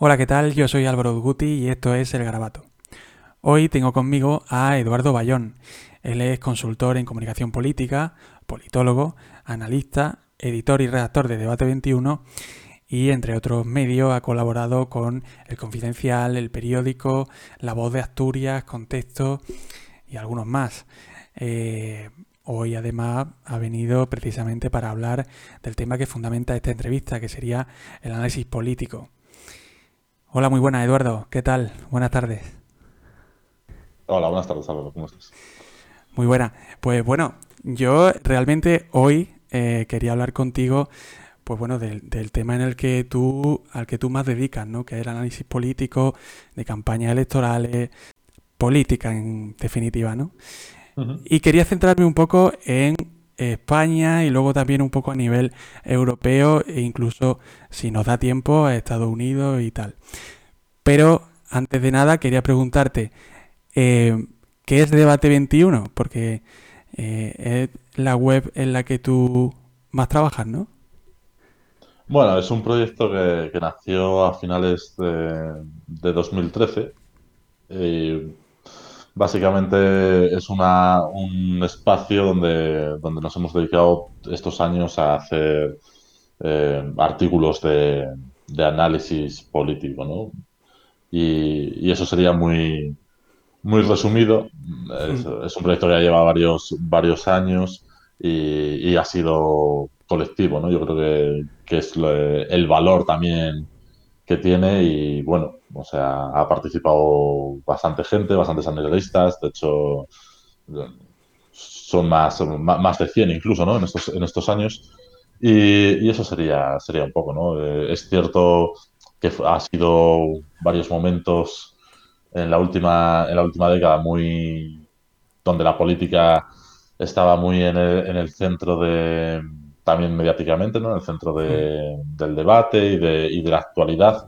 Hola, ¿qué tal? Yo soy Álvaro Guti y esto es El Garabato. Hoy tengo conmigo a Eduardo Bayón. Él es consultor en comunicación política, politólogo, analista, editor y redactor de Debate 21 y entre otros medios ha colaborado con El Confidencial, El Periódico, La Voz de Asturias, Contexto y algunos más. Eh, hoy además ha venido precisamente para hablar del tema que fundamenta esta entrevista, que sería el análisis político. Hola, muy buenas, Eduardo. ¿Qué tal? Buenas tardes. Hola, buenas tardes, Álvaro. ¿Cómo estás? Muy buena. Pues bueno, yo realmente hoy eh, quería hablar contigo, pues bueno, del, tema en el que tú, al que tú más dedicas, ¿no? Que es el análisis político de campañas electorales, política en definitiva, ¿no? Y quería centrarme un poco en España y luego también un poco a nivel europeo e incluso, si nos da tiempo, a Estados Unidos y tal. Pero antes de nada quería preguntarte, eh, ¿qué es Debate 21? Porque eh, es la web en la que tú más trabajas, ¿no? Bueno, es un proyecto que, nació a finales de, 2013. Básicamente es una, un espacio donde, donde nos hemos dedicado estos años a hacer eh, artículos de, análisis político, ¿no? Y, eso sería muy, muy resumido. Es, un proyecto que ya lleva varios, varios años y, ha sido colectivo, ¿no? Yo creo que, que es el valor también que tiene y bueno, o sea, ha participado bastante gente, bastantes analistas, de hecho son más, más de 100 incluso, ¿no? En estos, en estos años. Y, eso sería, sería un poco, ¿no? Eh, es cierto que ha sido varios momentos en la última, en la última década muy donde la política estaba muy en el, en el centro de, también mediáticamente, ¿no? En el centro del debate y de, y de la actualidad.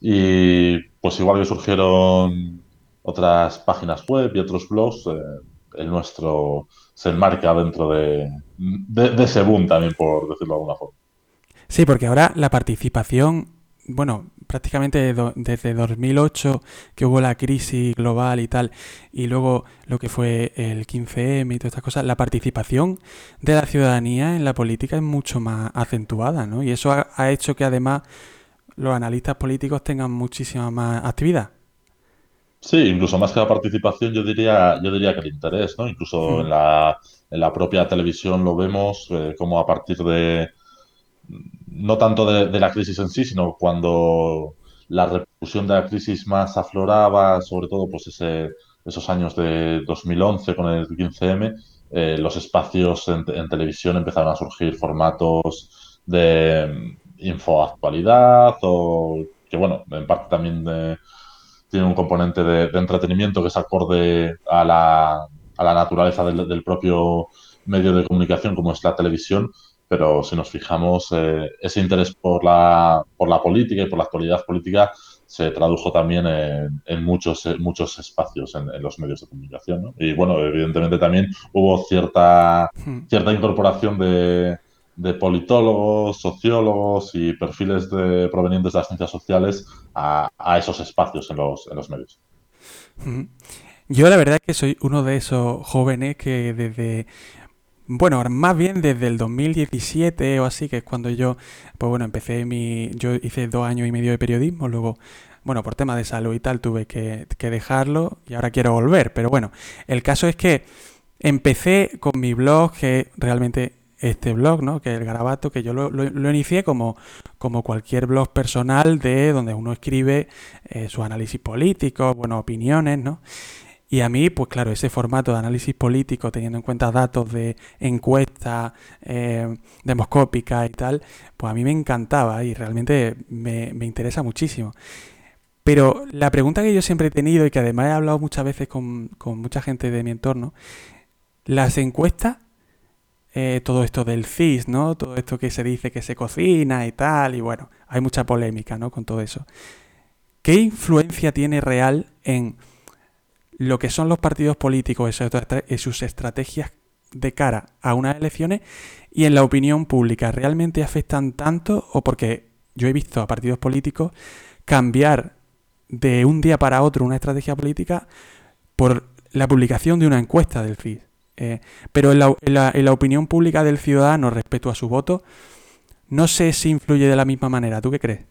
Y pues igual que surgieron otras páginas web y otros blogs, eh, el nuestro se enmarca dentro de, de, ese boom también, por decirlo de alguna forma. Sí, porque ahora la participación bueno, prácticamente desde 2008 que hubo la crisis global y tal, y luego lo que fue el 15M y todas estas cosas, la participación de la ciudadanía en la política es mucho más acentuada, ¿no? Y eso ha, hecho que además los analistas políticos tengan muchísima más actividad. Sí, incluso más que la participación, yo diría, yo diría que el interés, ¿no? Incluso en, la, en la propia televisión lo vemos eh, como a partir de no tanto de, la crisis en sí, sino cuando la repercusión de la crisis más afloraba, sobre todo pues ese, esos años de 2011 con el 15M, eh, los espacios en, televisión empezaron a surgir formatos de infoactualidad o que bueno, en parte también tiene un componente de, entretenimiento que es acorde a la, a la naturaleza del propio medio de comunicación como es la televisión, pero si nos fijamos, eh, ese interés por la, por la política y por la actualidad política se tradujo también en, muchos, muchos espacios en, los medios de comunicación. Y bueno, evidentemente también hubo cierta, hmm. cierta incorporación de, politólogos, sociólogos y perfiles de, provenientes de las ciencias sociales a, esos espacios en los, en los medios. Hmm. Yo la verdad es que soy uno de esos jóvenes que desde bueno, más bien desde el 2017 o así, que es cuando yo, pues bueno, empecé mi, yo hice dos años y medio de periodismo, luego, bueno, por tema de salud y tal tuve que, dejarlo y ahora quiero volver, pero bueno, el caso es que empecé con mi blog, que realmente este blog, ¿no? Que el Garabato, que yo lo, lo, inicié como, como cualquier blog personal de donde uno escribe eh, su análisis político, bueno, opiniones, ¿no? Y a mí, pues claro, ese formato de análisis político, teniendo en cuenta datos de encuesta eh, demoscópica y tal, pues a mí me encantaba y realmente me, interesa muchísimo. Pero la pregunta que yo siempre he tenido y que además he hablado muchas veces con, mucha gente de mi entorno, las encuestas, eh, todo esto del CIS, ¿no? Todo esto que se dice que se cocina y tal, y bueno, hay mucha polémica, ¿no? Con todo eso. ¿Qué influencia tiene real en lo que son los partidos políticos y sus estrategias de cara a unas elecciones y en la opinión pública realmente afectan tanto o porque yo he visto a partidos políticos cambiar de un día para otro una estrategia política por la publicación de una encuesta del CIS. Eh, pero en la, opinión pública del ciudadano respecto a su voto, no sé si influye de la misma manera. ¿Tú qué crees?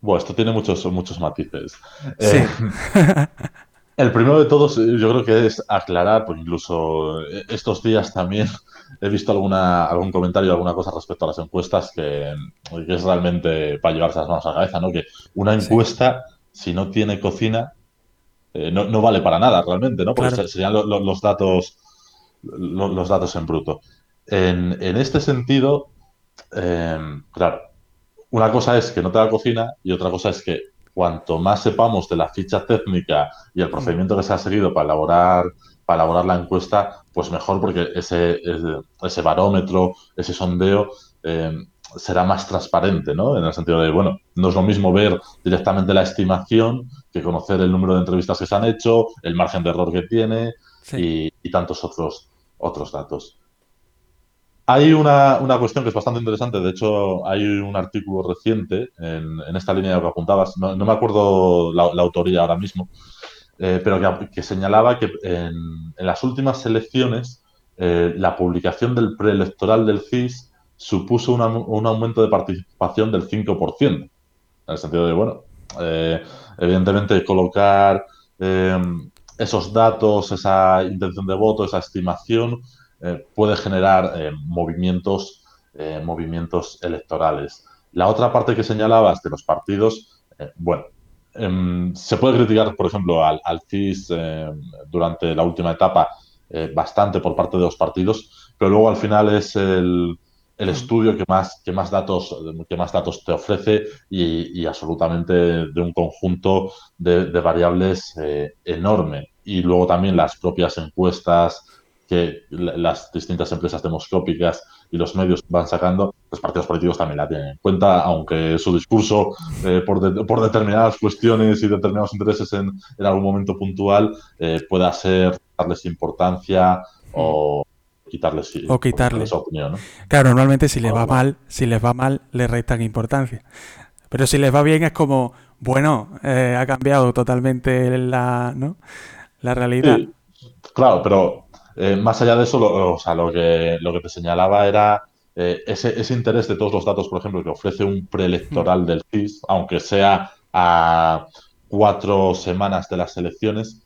Bueno, esto tiene muchos, muchos matices. Sí. Eh, el primero de todos, yo creo que es aclarar, porque incluso estos días también he visto alguna, algún comentario, alguna cosa respecto a las encuestas que, es realmente para llevarse las manos a la cabeza, ¿no? Que una encuesta, si no tiene cocina, eh, no, vale para nada realmente, ¿no? Porque serían los datos los datos en bruto. En, este sentido, eh, claro, una cosa es que no te da cocina y otra cosa es que cuanto más sepamos de la ficha técnica y el procedimiento que se ha seguido para elaborar, para elaborar la encuesta, pues mejor porque ese, ese barómetro, ese sondeo, eh, será más transparente, ¿no? En el sentido de, bueno, no es lo mismo ver directamente la estimación que conocer el número de entrevistas que se han hecho, el margen de error que tiene y, tantos otros, otros datos. Hay una, cuestión que es bastante interesante, de hecho hay un artículo reciente en, esta línea que apuntabas, no, me acuerdo la, autoría ahora mismo, eh, pero que, señalaba que en, las últimas elecciones eh, la publicación del preelectoral del CIS supuso un aumento de participación del 5%, en el sentido de, bueno, eh, evidentemente colocar esos datos, esa intención de voto, esa estimación, eh, puede generar eh, movimientos, eh, movimientos electorales. La otra parte que señalabas de los partidos, bueno, em, se puede criticar, por ejemplo, al, al CIS durante la última etapa bastante por parte de los partidos, pero luego al final es el, el estudio que más, que más, datos, que más datos te ofrece y, absolutamente de un conjunto de, variables eh, enorme. Y luego también las propias encuestas que las distintas empresas demoscópicas y los medios van sacando, los partidos políticos también la tienen en cuenta, aunque su discurso eh, por, por, determinadas cuestiones y determinados intereses en, en algún momento puntual eh, pueda ser darles importancia o quitarles, o quitarles. opinión. Claro, normalmente si les va mal, si les va mal, le restan importancia. Pero si les va bien es como, bueno, eh, ha cambiado totalmente la, ¿no? la realidad. claro, pero eh, más allá de eso, lo, o sea, lo, que, lo que te señalaba era eh, ese, ese, interés de todos los datos, por ejemplo, que ofrece un preelectoral hmm. del CIS, aunque sea a cuatro semanas de las elecciones,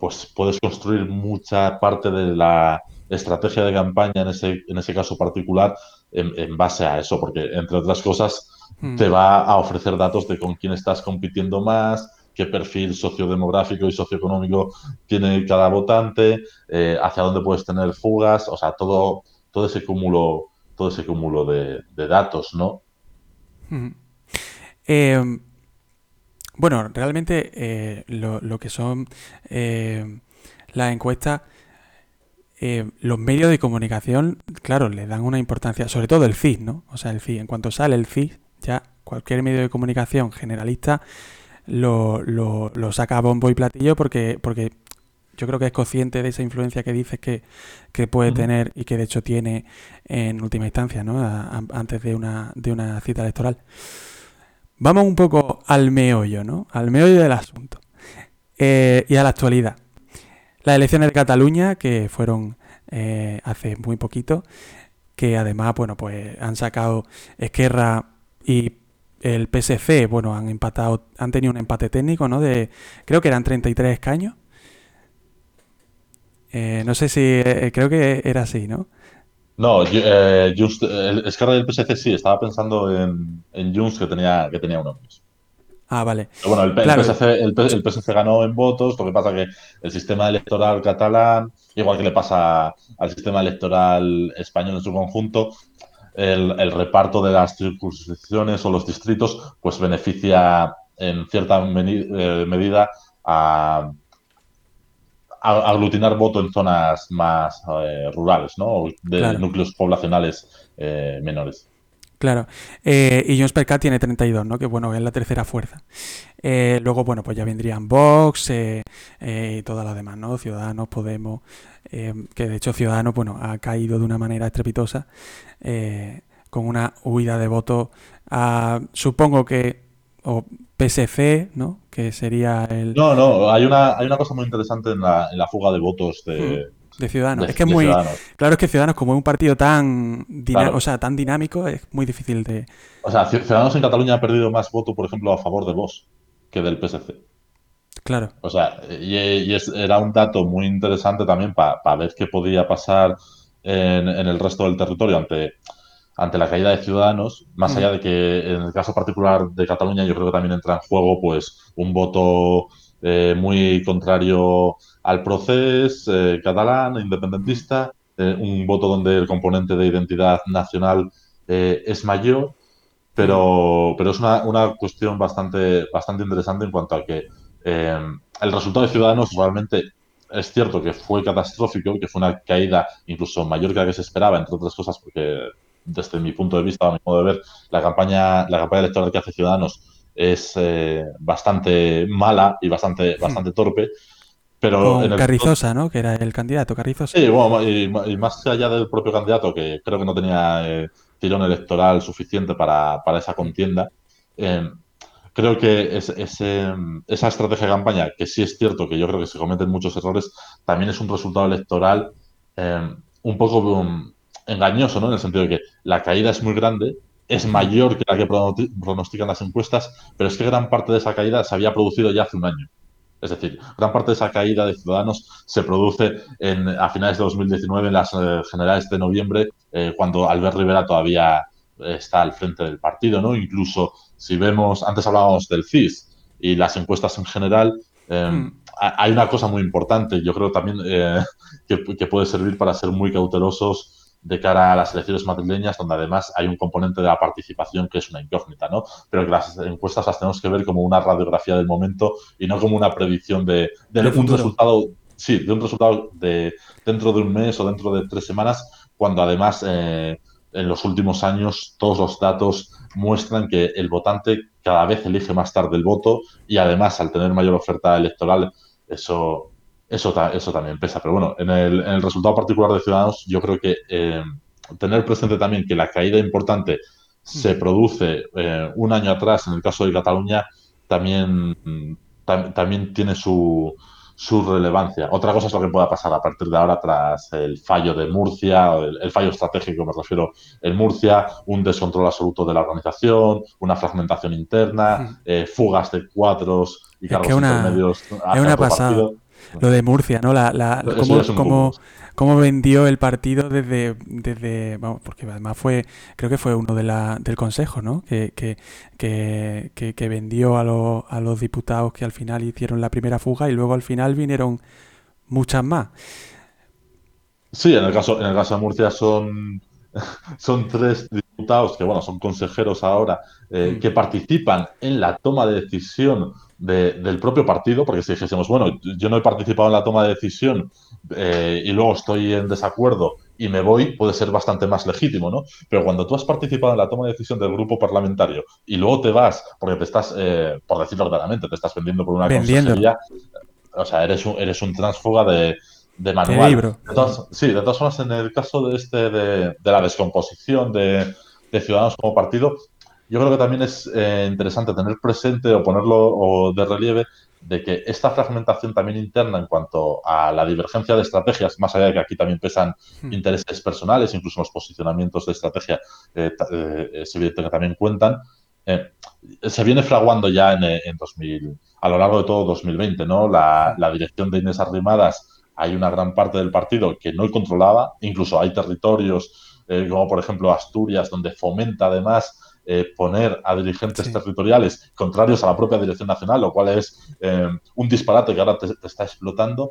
pues puedes construir mucha parte de la estrategia de campaña en ese, en ese caso particular en, base a eso, porque entre otras cosas hmm. te va a ofrecer datos de con quién estás compitiendo más, qué perfil sociodemográfico y socioeconómico tiene cada votante, eh, hacia dónde puedes tener fugas, o sea, todo, todo ese cúmulo, todo ese cúmulo de, datos, ¿no? Eh, bueno, realmente eh, lo, lo, que son las encuestas eh, los medios de comunicación, claro, le dan una importancia, sobre todo el CIS, ¿no? O sea, el CIS, en cuanto sale el CIS, ya cualquier medio de comunicación generalista lo, lo, saca a bombo y platillo porque, porque yo creo que es consciente de esa influencia que dices que, puede tener y que de hecho tiene en última instancia, ¿no? antes de una, de una cita electoral. Vamos un poco al meollo, ¿no? Al meollo del asunto. Eh, y a la actualidad. Las elecciones de Cataluña, que fueron eh, hace muy poquito, que además, bueno, pues han sacado Esquerra y el PSC, bueno, han empatado, han tenido un empate técnico, ¿no? De, creo que eran 33 escaños. Eh, no sé si, eh, creo que era así, ¿no? No, eh, y el PSC sí, estaba pensando en, en Junts que tenía, que tenía uno mismo. Ah, vale. bueno, el, PSC, ganó en votos, lo que pasa que el sistema electoral catalán, igual que le pasa al sistema electoral español en su conjunto, el, reparto de las circunscripciones o los distritos, pues beneficia en cierta eh, medida a, aglutinar voto en zonas más eh, rurales, ¿no? De núcleos poblacionales eh, menores. Claro. Eh, y Jones per tiene 32, ¿no? Que bueno, es la tercera fuerza. Eh, luego, bueno, pues ya vendrían Vox eh, y todas las demás, ¿no? Ciudadanos, Podemos, que de hecho Ciudadanos, bueno, ha caído de una manera estrepitosa, con una huida de votos, supongo que, o PSC, ¿no? Que sería el... No, no, hay una, hay una cosa muy interesante en la, en la fuga de votos de, hmm, de Ciudadanos. es que es muy... Claro, es que Ciudadanos, como es un partido tan, o sea, tan dinámico, es muy difícil de... O sea, Ciudadanos en Cataluña ha perdido más votos, por ejemplo, a favor de Vox que del PSC. Claro. O sea, y, era un dato muy interesante también para ver qué podía pasar en, en, el resto del territorio ante ante la caída de ciudadanos, más mm. allá de que en el caso particular de Cataluña yo creo que también entra en juego pues un voto eh, muy contrario al proceso eh, catalán, independentista, eh, un voto donde el componente de identidad nacional es mayor, pero, pero es una, una, cuestión bastante, bastante interesante en cuanto a que el resultado de Ciudadanos realmente es cierto que fue catastrófico, que fue una caída incluso mayor que la que se esperaba, entre otras cosas porque desde mi punto de vista, a mi modo de ver, la campaña, la campaña electoral que hace Ciudadanos es eh, bastante mala y bastante, hmm. bastante torpe. Pero en Carrizosa, ¿no? Que era el candidato, Carrizosa. Sí, bueno, y, más allá del propio candidato, que creo que no tenía eh, tirón electoral suficiente para, esa contienda, eh, creo que es, esa estrategia de campaña, que sí es cierto que yo creo que se cometen muchos errores, también es un resultado electoral un poco engañoso, ¿no? En el sentido de que la caída es muy grande, es mayor que la que pronostican las encuestas, pero es que gran parte de esa caída se había producido ya hace un año. Es decir, gran parte de esa caída de Ciudadanos se produce en, a finales de 2019, en las eh, generales de noviembre, eh, cuando Albert Rivera todavía está al frente del partido, ¿no? Incluso si vemos, antes hablábamos del CIS y las encuestas en general, eh, hmm. hay una cosa muy importante, yo creo también que, que, puede servir para ser muy cautelosos de cara a las elecciones madrileñas, donde además hay un componente de la participación que es una incógnita, ¿no? Pero que las encuestas las tenemos que ver como una radiografía del momento y no como una predicción de, un resultado, sí, de un resultado de dentro de un mes o dentro de tres semanas, cuando además eh, en los últimos años todos los datos muestran que el votante cada vez elige más tarde el voto y además al tener mayor oferta electoral eso eso, eso también pesa. Pero bueno, en el, en el resultado particular de Ciudadanos, yo creo que eh, tener presente también que la caída importante se produce eh, un año atrás, en el caso de Cataluña, también, también tiene su, su relevancia. Otra cosa es lo que pueda pasar a partir de ahora tras el fallo de Murcia, el, fallo estratégico me refiero en Murcia, un descontrol absoluto de la organización, una fragmentación interna, eh, fugas de cuatros y cargos intermedios. Es una pasada. Lo de Murcia, ¿no? La, la, cómo, vendió el partido desde, desde, vamos, porque además fue, creo que fue uno de la, del Consejo, ¿no? Que, que, que, que vendió a, los, a los diputados que al final hicieron la primera fuga y luego al final vinieron muchas más. Sí, en el caso, en el caso de Murcia son, son tres diputados que, bueno, son consejeros ahora, eh, mm. que participan en la toma de decisión del propio partido, porque si dijésemos, bueno, yo no he participado en la toma de decisión eh, y luego estoy en desacuerdo y me voy, puede ser bastante más legítimo, ¿no? Pero cuando tú has participado en la toma de decisión del grupo parlamentario y luego te vas, porque te estás, eh, por decirlo claramente, te estás vendiendo por una consejería, o sea, eres un, eres un transfuga de, de manual. sí, de todas formas, en el caso de este de, de la descomposición de, de Ciudadanos como partido, yo creo que también es eh, interesante tener presente o ponerlo de relieve de que esta fragmentación también interna en cuanto a la divergencia de estrategias, más allá de que aquí también pesan hmm. intereses personales, incluso los posicionamientos de estrategia eh, eh, es evidente que también cuentan, se viene fraguando ya en, 2000, a lo largo de todo 2020, ¿no? La, la dirección de Inés Arrimadas, hay una gran parte del partido que no controlaba, incluso hay territorios como por ejemplo Asturias, donde fomenta además eh, poner a dirigentes territoriales contrarios a la propia dirección nacional, lo cual es eh, un disparate que ahora te, está explotando.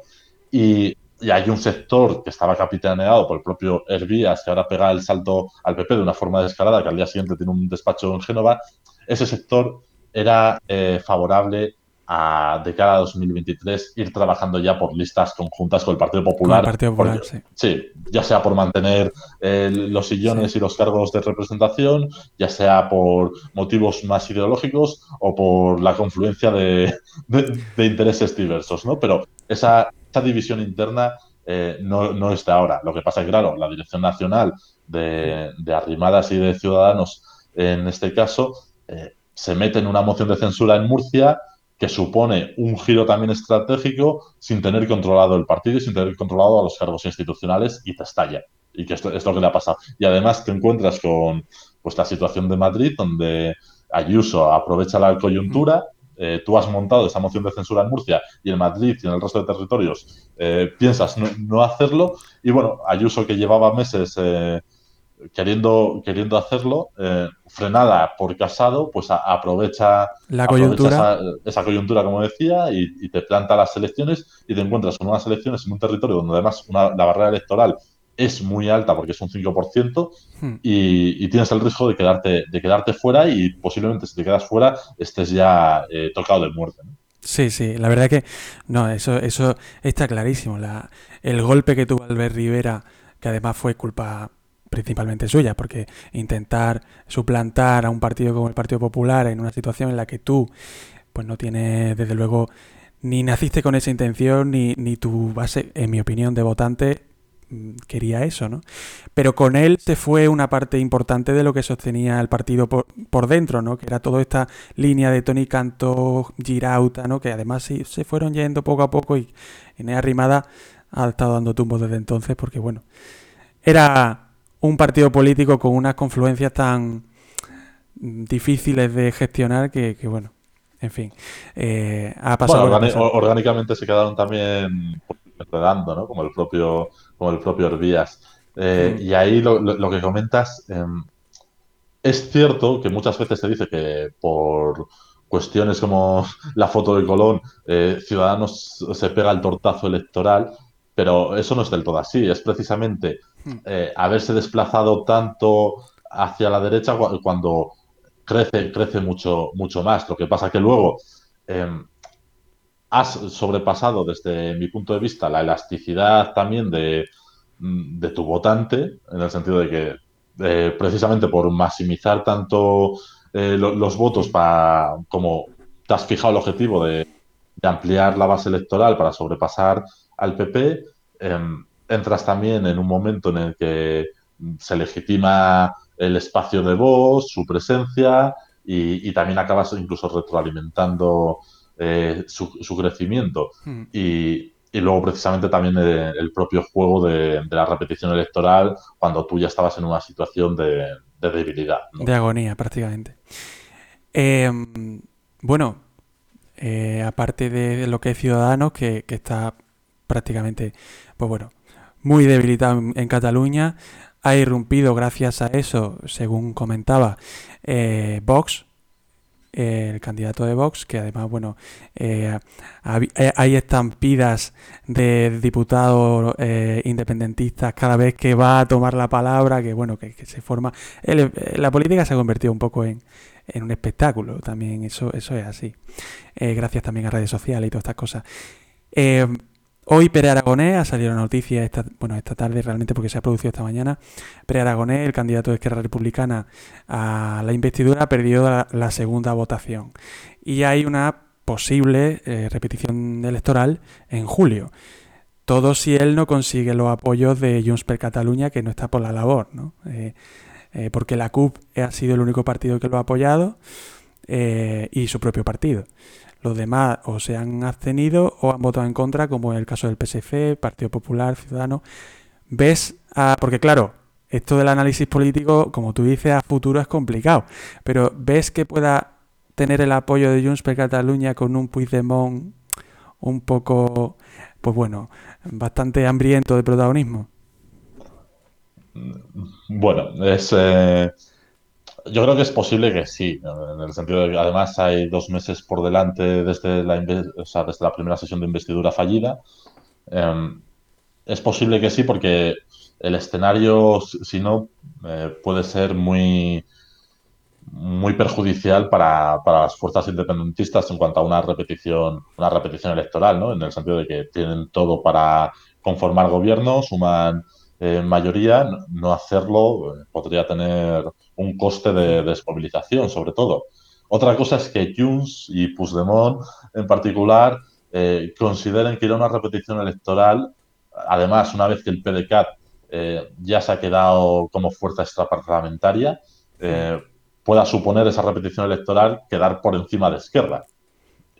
Y, hay un sector que estaba capitaneado por el propio Hervías, que ahora pega el salto al PP de una forma descarada, que al día siguiente tiene un despacho en Génova. Ese sector era eh, favorable a, de cara a 2023 ir trabajando ya por listas conjuntas con el Partido Popular. Partido Popular sí. ya sea por mantener eh, los sillones y los cargos de representación, ya sea por motivos más ideológicos o por la confluencia de, intereses diversos, ¿no? Pero esa, esa división interna eh, no, no es de ahora. Lo que pasa es que, claro, la Dirección Nacional de, de Arrimadas y de Ciudadanos, en este caso, eh, se mete en una moción de censura en Murcia que supone un giro también estratégico sin tener controlado el partido y sin tener controlado a los cargos institucionales y te estalla. Y que esto es lo que le ha pasado. Y además te encuentras con pues, la situación de Madrid, donde Ayuso aprovecha la coyuntura, eh, tú has montado esa moción de censura en Murcia y en Madrid y en el resto de territorios eh, piensas no, hacerlo. Y bueno, Ayuso que llevaba meses eh, queriendo, queriendo hacerlo, frenada por Casado, pues aprovecha, la coyuntura. esa, coyuntura, como decía, y, te planta las elecciones y te encuentras con unas elecciones en un territorio donde además la barrera electoral es muy alta porque es un 5% hmm. y, tienes el riesgo de quedarte, de quedarte fuera y posiblemente si te quedas fuera estés ya eh, tocado de muerte. Sí, sí, la verdad que no, eso, eso está clarísimo. La, el golpe que tuvo Albert Rivera, que además fue culpa principalmente suya, porque intentar suplantar a un partido como el Partido Popular en una situación en la que tú, pues no tienes, desde luego, ni naciste con esa intención, ni, ni tu base, en mi opinión, de votante Mm, quería eso, ¿no? Pero con él se fue una parte importante de lo que sostenía el partido por, por dentro, ¿no? Que era toda esta línea de Tony Canto, Girauta, ¿no? Que además sí, se fueron yendo poco a poco y Inés Arrimada ha estado dando tumbos desde entonces porque, bueno, era un partido político con unas confluencias tan difíciles de gestionar que, bueno, en fin, eh, ha pasado... orgánicamente se quedaron también enredando, ¿no? Como el propio como el propio Herbías. Eh, y ahí lo, que comentas, em, es cierto que muchas veces se dice que por cuestiones como la foto de Colón, eh, Ciudadanos se pega el tortazo electoral, pero eso no es del todo así. Es precisamente hmm. eh, haberse desplazado tanto hacia la derecha cuando crece, crece mucho, mucho más. Lo que pasa que luego em, has sobrepasado desde mi punto de vista la elasticidad también de, mm, tu votante, en el sentido de que eh, precisamente por maximizar tanto eh, los votos para como te has fijado el objetivo de, ampliar la base electoral para sobrepasar al PP, em, entras también en un momento en el que se legitima el espacio de voz, su presencia y, y también acabas incluso retroalimentando eh, su, crecimiento. Hmm. Y, luego precisamente también el, propio juego de, la repetición electoral cuando tú ya estabas en una situación de, debilidad. De agonía prácticamente. Em, bueno, eh, aparte de lo que es Ciudadanos, que, está prácticamente, pues bueno, muy debilitado en, Cataluña, ha irrumpido gracias a eso, según comentaba, eh, Vox, el candidato de Vox, que además, bueno, eh, eh, hay estampidas de diputados independentistas cada vez que va a tomar la palabra, que bueno, que, se forma... la política se ha convertido un poco en, en un espectáculo también, eso, eso es así. gracias también a redes sociales y todas estas cosas. Hoy Pere Aragonés, ha salido la noticia esta, bueno, esta tarde realmente porque se ha producido esta mañana, Pere Aragonés, el candidato de Izquierda Republicana a la investidura, perdió la, segunda votación. Y hay una posible eh, repetición electoral en julio. Todo si él no consigue los apoyos de Junts per Cataluña, que no está por la labor, ¿no? Eh, eh, porque la CUP ha sido el único partido que lo ha apoyado y su propio partido. Los demás o se han abstenido o han votado en contra, como en el caso del PSF, Partido Popular, Ciudadano. ¿Ves? porque claro, esto del análisis político, como tú dices, a futuro es complicado. Pero ¿ves que pueda tener el apoyo de Junts per Cataluña con un Puigdemont un poco, pues bueno, bastante hambriento de protagonismo? Bueno, es... Eh, yo creo que es posible que sí, en el sentido de que además hay dos meses por delante desde la, desde la primera sesión de investidura fallida. Em, es posible que sí, porque el escenario, si no, eh, puede ser muy, muy perjudicial para, para, las fuerzas independentistas en cuanto a una repetición, una repetición electoral, ¿no? En el sentido de que tienen todo para conformar gobierno, suman en mayoría, no hacerlo eh, podría tener un coste de desmovilización, sobre todo. Otra cosa es que Junts y Puigdemont, en particular, eh, consideren que ir a una repetición electoral, además, una vez que el PDCAT eh, ya se ha quedado como fuerza extraparlamentaria, pueda suponer esa repetición electoral quedar por encima de Esquerra.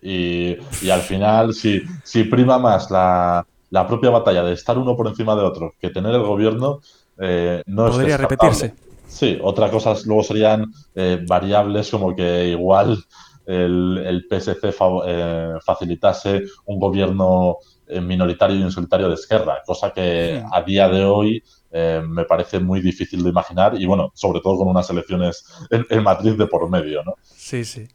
Y, al final, si, si prima más la, la, propia batalla de estar uno por encima de otro que tener el gobierno, eh, no Podría repetirse. Sí, otra cosa luego serían eh, variables como que igual el, el PSC eh, facilitase un gobierno minoritario y insolitario de Esquerra, cosa que a día de hoy me parece muy difícil de imaginar y bueno, sobre todo con unas elecciones en, en Madrid de por medio, ¿no? Sí, sí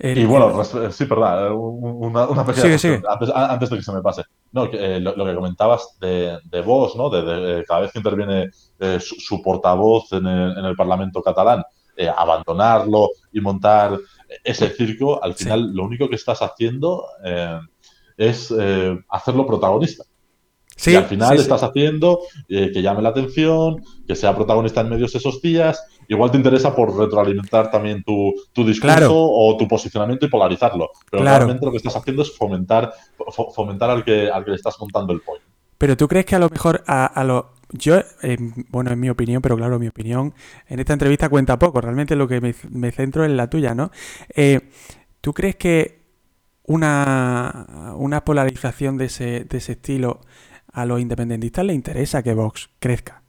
y bueno, sí, perdón, una, una pequeña Antes, antes, de que se me pase. No, eh, lo, que comentabas de, de vos, ¿no? De, cada vez que interviene eh, su, portavoz en el, en el, Parlamento catalán, eh, abandonarlo y montar ese circo, al final lo único que estás haciendo es hacerlo protagonista y al final estás haciendo eh, que llame la atención, que sea protagonista en medios esos días. Igual te interesa por retroalimentar también tu, discurso o tu posicionamiento y polarizarlo. Pero realmente lo que estás haciendo es fomentar, fomentar al que, al que le estás contando el point. Pero tú crees que a lo mejor a, lo... Yo, bueno, en mi opinión, pero claro, mi opinión en esta entrevista cuenta poco. Realmente lo que me, centro es la tuya, ¿no? Eh, ¿Tú crees que una, una polarización de ese, de ese estilo a los independentistas les interesa que Vox crezca.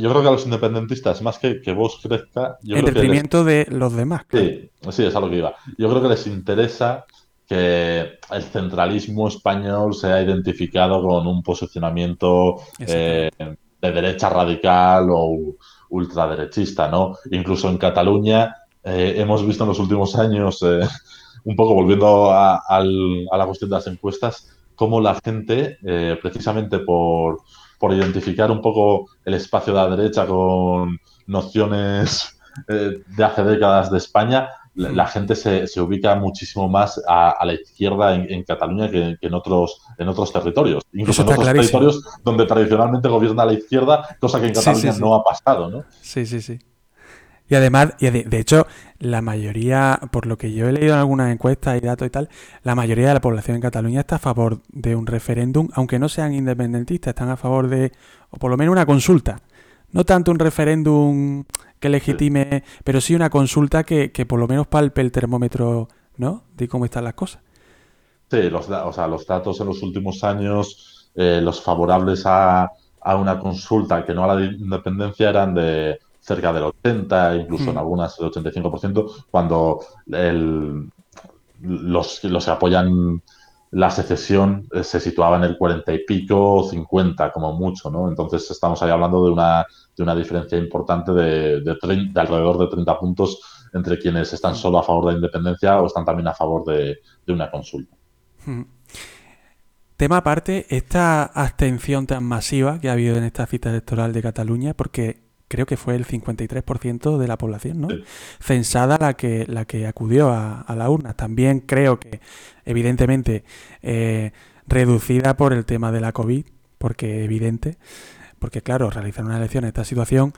Yo creo que a los independentistas, más que que Vox crezca... Yo en detrimento de los demás. Sí, sí, es a lo que iba. Yo creo que les interesa que el centralismo español sea identificado con un posicionamiento eh, de derecha radical o ultraderechista, ¿no? Incluso en Cataluña eh, hemos visto en los últimos años, eh, un poco volviendo a, la cuestión de las encuestas, cómo la gente, eh, precisamente por, identificar un poco el espacio de la derecha con nociones eh, de hace décadas de España, la, gente se, se, ubica muchísimo más a, la izquierda en, Cataluña que, en, otros, en otros territorios. Incluso en otros territorios donde tradicionalmente gobierna la izquierda, cosa que en Cataluña no ha pasado, ¿no? Sí, sí, sí. Y además, y de, hecho, la mayoría, por lo que yo he leído en algunas encuestas y datos y tal, la mayoría de la población en Cataluña está a favor de un referéndum, aunque no sean independentistas, están a favor de, o por lo menos una consulta. No tanto un referéndum que legitime, pero sí una consulta que, por lo menos palpe el termómetro, ¿no? De cómo están las cosas. Sí, los, o sea, los datos en los últimos años, eh, los favorables a, a una consulta que no a la independencia eran de cerca del 80, incluso en mm. algunas el 85%, cuando el, los, los que apoyan la secesión eh, se situaba en el 40 y pico, 50 como mucho, ¿no? Entonces estamos ahí hablando de una, de una diferencia importante de, de, alrededor de 30 puntos entre quienes están solo a favor de la independencia o están también a favor de, de una consulta. Mm. Tema aparte, esta abstención tan masiva que ha habido en esta cita electoral de Cataluña, porque creo que fue el 53% de la población, ¿no? Censada la que, la que acudió a, la urna. También creo que, evidentemente, eh, reducida por el tema de la COVID, porque evidente, porque claro, realizar una elección en esta situación,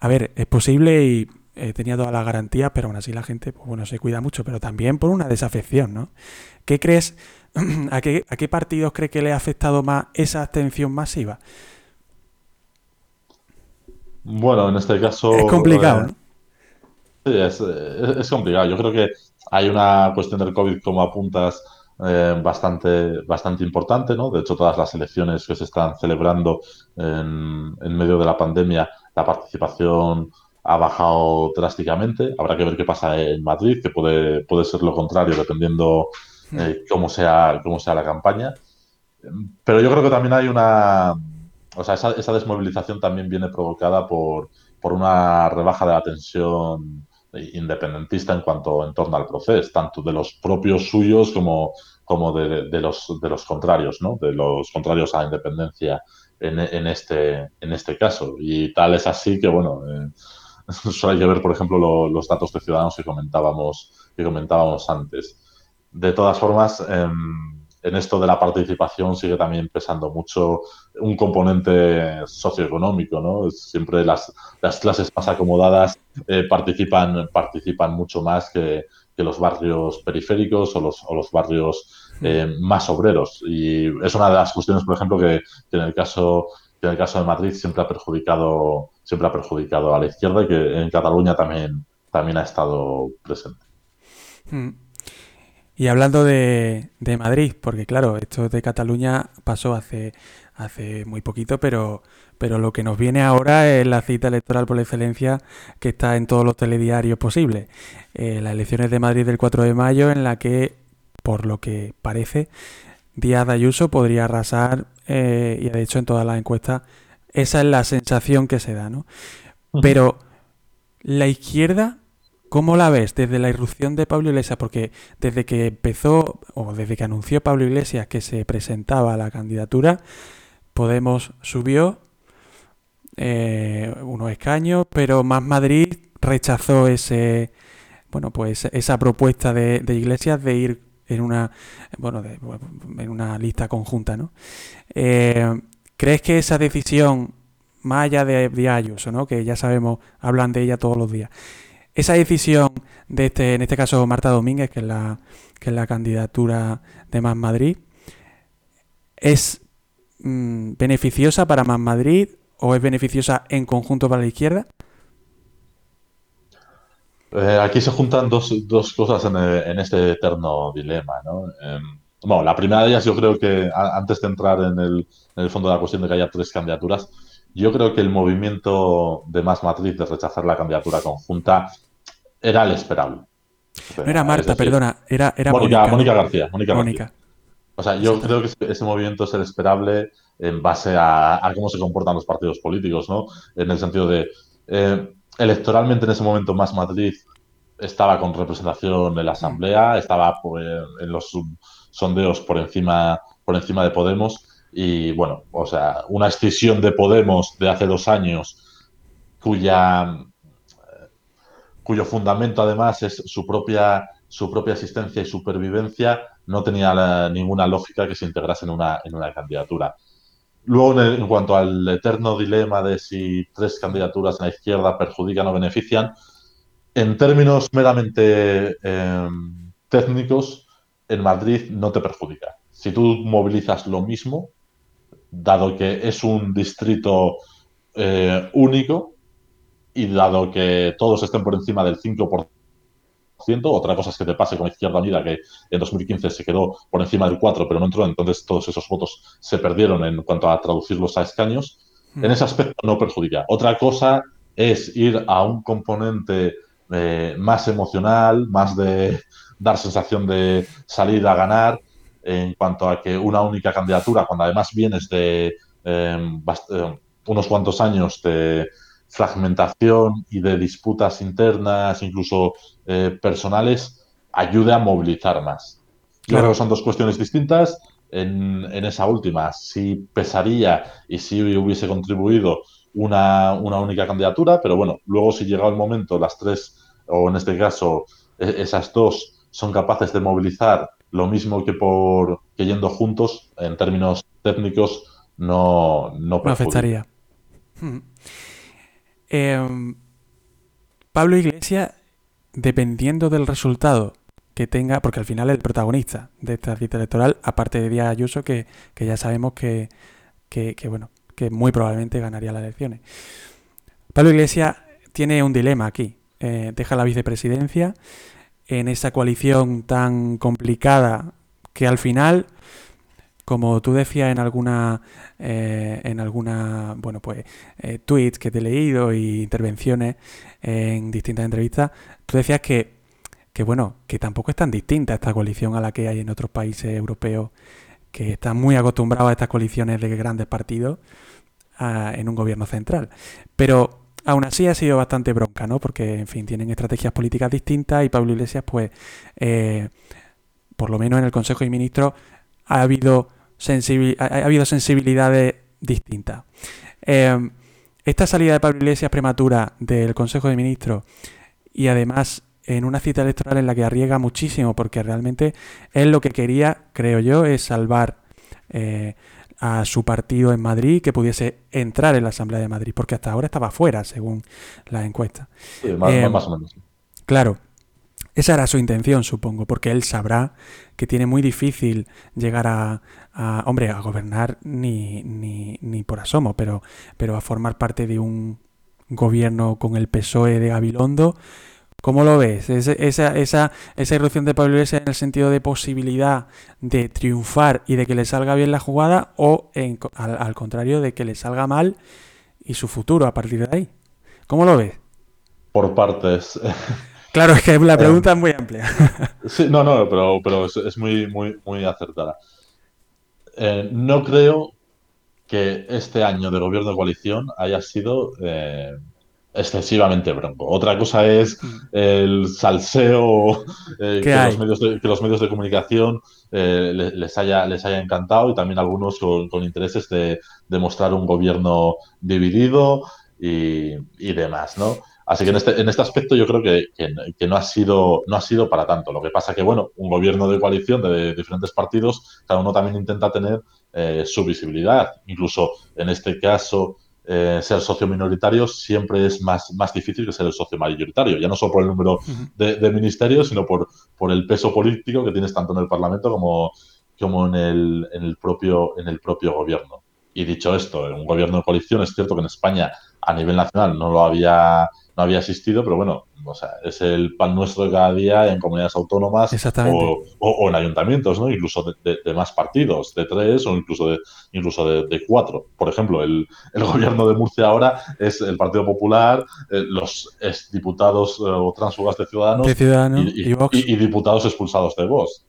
a ver, es posible y eh, tenía todas las garantías, pero aún así la gente, pues bueno, se cuida mucho, pero también por una desafección, ¿no? ¿Qué crees, a qué, a qué partidos cree que le ha afectado más esa abstención masiva? Bueno, en este caso... Es complicado, eh, Sí, es, complicado. Yo creo que hay una cuestión del COVID, como apuntas, eh, bastante, bastante importante, ¿no? De hecho, todas las elecciones que se están celebrando en, medio de la pandemia, la participación ha bajado drásticamente. Habrá que ver qué pasa en Madrid, que puede, puede ser lo contrario, dependiendo hmm. eh, cómo, sea, cómo sea la campaña. Pero yo creo que también hay una, o sea, esa, desmovilización también viene provocada por, por una rebaja de la tensión independentista en cuanto en torno al proceso, tanto de los propios suyos como, como de, los, de los contrarios, ¿no? De los contrarios a la independencia en, este, en este caso. Y tal es así que, bueno, eh, solo hay que ver, por ejemplo, los datos de Ciudadanos que comentábamos, que comentábamos antes. De todas formas, em, en esto de la participación sigue también pesando mucho un componente socioeconómico, ¿no? Siempre las, las clases más acomodadas eh, participan, participan mucho más que, los barrios periféricos o los, o los barrios eh, más obreros. Y es una de las cuestiones, por ejemplo, que, en el caso en el caso de Madrid siempre ha perjudicado siempre ha perjudicado a la izquierda y que en Cataluña también, también ha estado presente. Hmm. Y hablando de, de, Madrid, porque claro, esto de Cataluña pasó hace, hace muy poquito, pero, pero lo que nos viene ahora es la cita electoral por excelencia que está en todos los telediarios posibles. Eh, las elecciones de Madrid del 4 de mayo, en la que, por lo que parece, Díaz Ayuso podría arrasar, eh, y de hecho en todas las encuestas, esa es la sensación que se da, ¿no? Pero la izquierda ¿Cómo la ves desde la irrupción de Pablo Iglesias? Porque desde que empezó, o desde que anunció Pablo Iglesias que se presentaba a la candidatura, Podemos subió eh, unos escaños, pero Más Madrid rechazó ese, bueno, pues esa propuesta de, Iglesias de ir en una, bueno, en una lista conjunta, ¿no? Eh, ¿Crees que esa decisión, más allá de, de Ayuso, ¿no? que ya sabemos, hablan de ella todos los días, esa decisión de este, en este caso Marta Domínguez, que es la, que es la candidatura de Más Madrid, ¿es mm, beneficiosa para Más Madrid o es beneficiosa en conjunto para la izquierda? Eh, aquí se juntan dos, dos cosas en, en, este eterno dilema. ¿no? Em, bueno, la primera de ellas yo creo que antes de entrar en el, en el fondo de la cuestión de que haya tres candidaturas, yo creo que el movimiento de Más Madrid de rechazar la candidatura conjunta era el esperable. no era Marta, perdona, era, era Mónica, Mónica, García. Mónica, O sea, yo creo que ese movimiento es el esperable en base a, cómo se comportan los partidos políticos, ¿no? En el sentido de, eh, electoralmente en ese momento Más Madrid estaba con representación en la Asamblea, estaba pues, en los sondeos por encima, por encima de Podemos y bueno, o sea, una escisión de Podemos de hace dos años cuya cuyo fundamento además es su propia, su propia existencia y supervivencia, no tenía ninguna lógica que se integrase en una, en una candidatura. Luego, en, cuanto al eterno dilema de si tres candidaturas en la izquierda perjudican o benefician, en términos meramente em, técnicos, en Madrid no te perjudica. Si tú movilizas lo mismo, dado que es un distrito eh, único, y dado que todos estén por encima del 5%, otra cosa es que te pase con Izquierda Unida, que en 2015 se quedó por encima del 4%, pero no entró, entonces todos esos votos se perdieron en cuanto a traducirlos a escaños. En ese aspecto no perjudica. Otra cosa es ir a un componente eh, más emocional, más de dar sensación de salir a ganar, en cuanto a que una única candidatura, cuando además vienes de eh, unos cuantos años de fragmentación y de disputas internas, incluso eh, personales, ayude a movilizar más. Claro que son dos cuestiones distintas. En, esa última, si pesaría y si hubiese contribuido una, única candidatura, pero bueno, luego si llega el momento, las tres, o en este caso, e, esas dos son capaces de movilizar lo mismo que por que yendo juntos, en términos técnicos, no, no, no afectaría. Hmm. Em, Pablo Iglesias, dependiendo del resultado que tenga, porque al final es el protagonista de esta cita electoral, aparte de Díaz Ayuso, que, ya sabemos que, bueno, que muy probablemente ganaría las elecciones. Pablo Iglesias tiene un dilema aquí. Eh, deja la vicepresidencia en esa coalición tan complicada que al final como tú decías en alguna, eh, en alguna, bueno, pues, eh, tweets que te he leído y intervenciones en distintas entrevistas, tú decías que, que, bueno, que tampoco es tan distinta esta coalición a la que hay en otros países europeos que están muy acostumbrados a estas coaliciones de grandes partidos en un gobierno central. Pero aún así ha sido bastante bronca, ¿no? Porque, en fin, tienen estrategias políticas distintas y Pablo Iglesias, pues, eh, por lo menos en el Consejo de Ministros, ha habido, ha, habido sensibilidades distintas. Em, esta salida de Pablo Iglesias prematura del Consejo de Ministros y además en una cita electoral en la que arriesga muchísimo porque realmente él lo que quería, creo yo, es salvar eh, a su partido en Madrid que pudiese entrar en la Asamblea de Madrid, porque hasta ahora estaba fuera, según la encuesta. más, em, más o menos. Claro, esa era su intención, supongo, porque él sabrá que tiene muy difícil llegar a, hombre, a gobernar ni, ni, ni, por asomo, pero, pero a formar parte de un gobierno con el PSOE de Gabilondo. ¿Cómo lo ves? esa, esa, esa irrupción de Pablo Iglesias en el sentido de posibilidad de triunfar y de que le salga bien la jugada o al, contrario de que le salga mal y su futuro a partir de ahí. ¿Cómo lo ves? Por partes. Claro, es que la pregunta es muy amplia. Sí, no, no, pero, pero es, muy, muy, muy acertada. Eh, no creo que este año de gobierno de coalición haya sido eh, excesivamente bronco. Otra cosa es el salseo eh, que, los medios de, que, los medios de, comunicación eh, les, haya, les haya encantado y también algunos con, intereses de, mostrar un gobierno dividido y, demás, ¿no? Así que en este, en este aspecto yo creo que, que, no, ha sido, no ha sido para tanto. Lo que pasa que, bueno, un gobierno de coalición de diferentes partidos, cada uno también intenta tener eh, su visibilidad. Incluso en este caso, eh, ser socio minoritario siempre es más, más difícil que ser el socio mayoritario, ya no solo por el número de, ministerios, sino por, por el peso político que tienes tanto en el Parlamento como, como en, el, en, el propio, en el propio gobierno. Y dicho esto, un gobierno de coalición es cierto que en España a nivel nacional no lo había no había existido, pero bueno, o sea, es el pan nuestro de cada día en comunidades autónomas o, en ayuntamientos, ¿no? Incluso de, más partidos, de tres o incluso de, incluso de, cuatro. Por ejemplo, el, gobierno de Murcia ahora es el Partido Popular, eh, los diputados eh, o transfugas de Ciudadanos, y, diputados expulsados de Vox.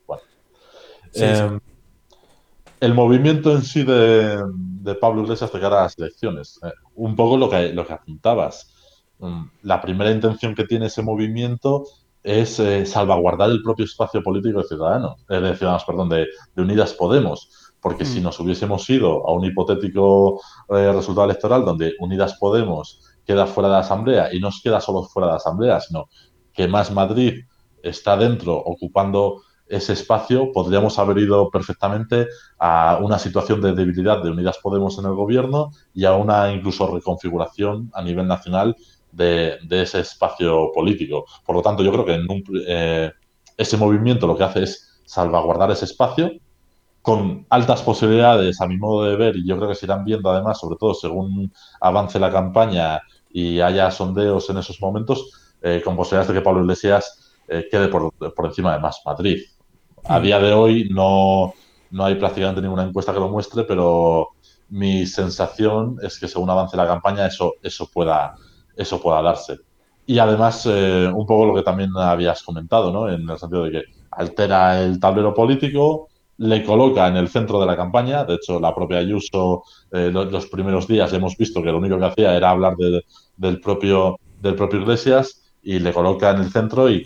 Em, el movimiento en sí de, Pablo Iglesias de cara a las elecciones, eh, un poco lo que, lo que apuntabas la primera intención que tiene ese movimiento es eh, salvaguardar el propio espacio político de Ciudadanos, eh, de Ciudadanos, perdón, de, Unidas Podemos, porque si mm. nos hubiésemos ido a un hipotético eh, resultado electoral donde Unidas Podemos queda fuera de la Asamblea y no se queda solo fuera de la Asamblea, sino que más Madrid está dentro ocupando ese espacio, podríamos haber ido perfectamente a una situación de debilidad de Unidas Podemos en el gobierno y a una incluso reconfiguración a nivel nacional de, ese espacio político. Por lo tanto, yo creo que en eh, ese movimiento lo que hace es salvaguardar ese espacio con altas posibilidades, a mi modo de ver, y yo creo que se irán viendo además, sobre todo según avance la campaña y haya sondeos en esos momentos, eh, con posibilidades de que Pablo Iglesias eh, quede por, por, encima de Más Madrid. A día de hoy no, no hay prácticamente ninguna encuesta que lo muestre, pero mi sensación es que según avance la campaña eso, eso pueda, eso pueda darse. Y además, eh, un poco lo que también habías comentado, ¿no? En el sentido de que altera el tablero político, le coloca en el centro de la campaña. De hecho, la propia Ayuso, eh, los, primeros días hemos visto que lo único que hacía era hablar del, propio, del propio Iglesias y le coloca en el centro y,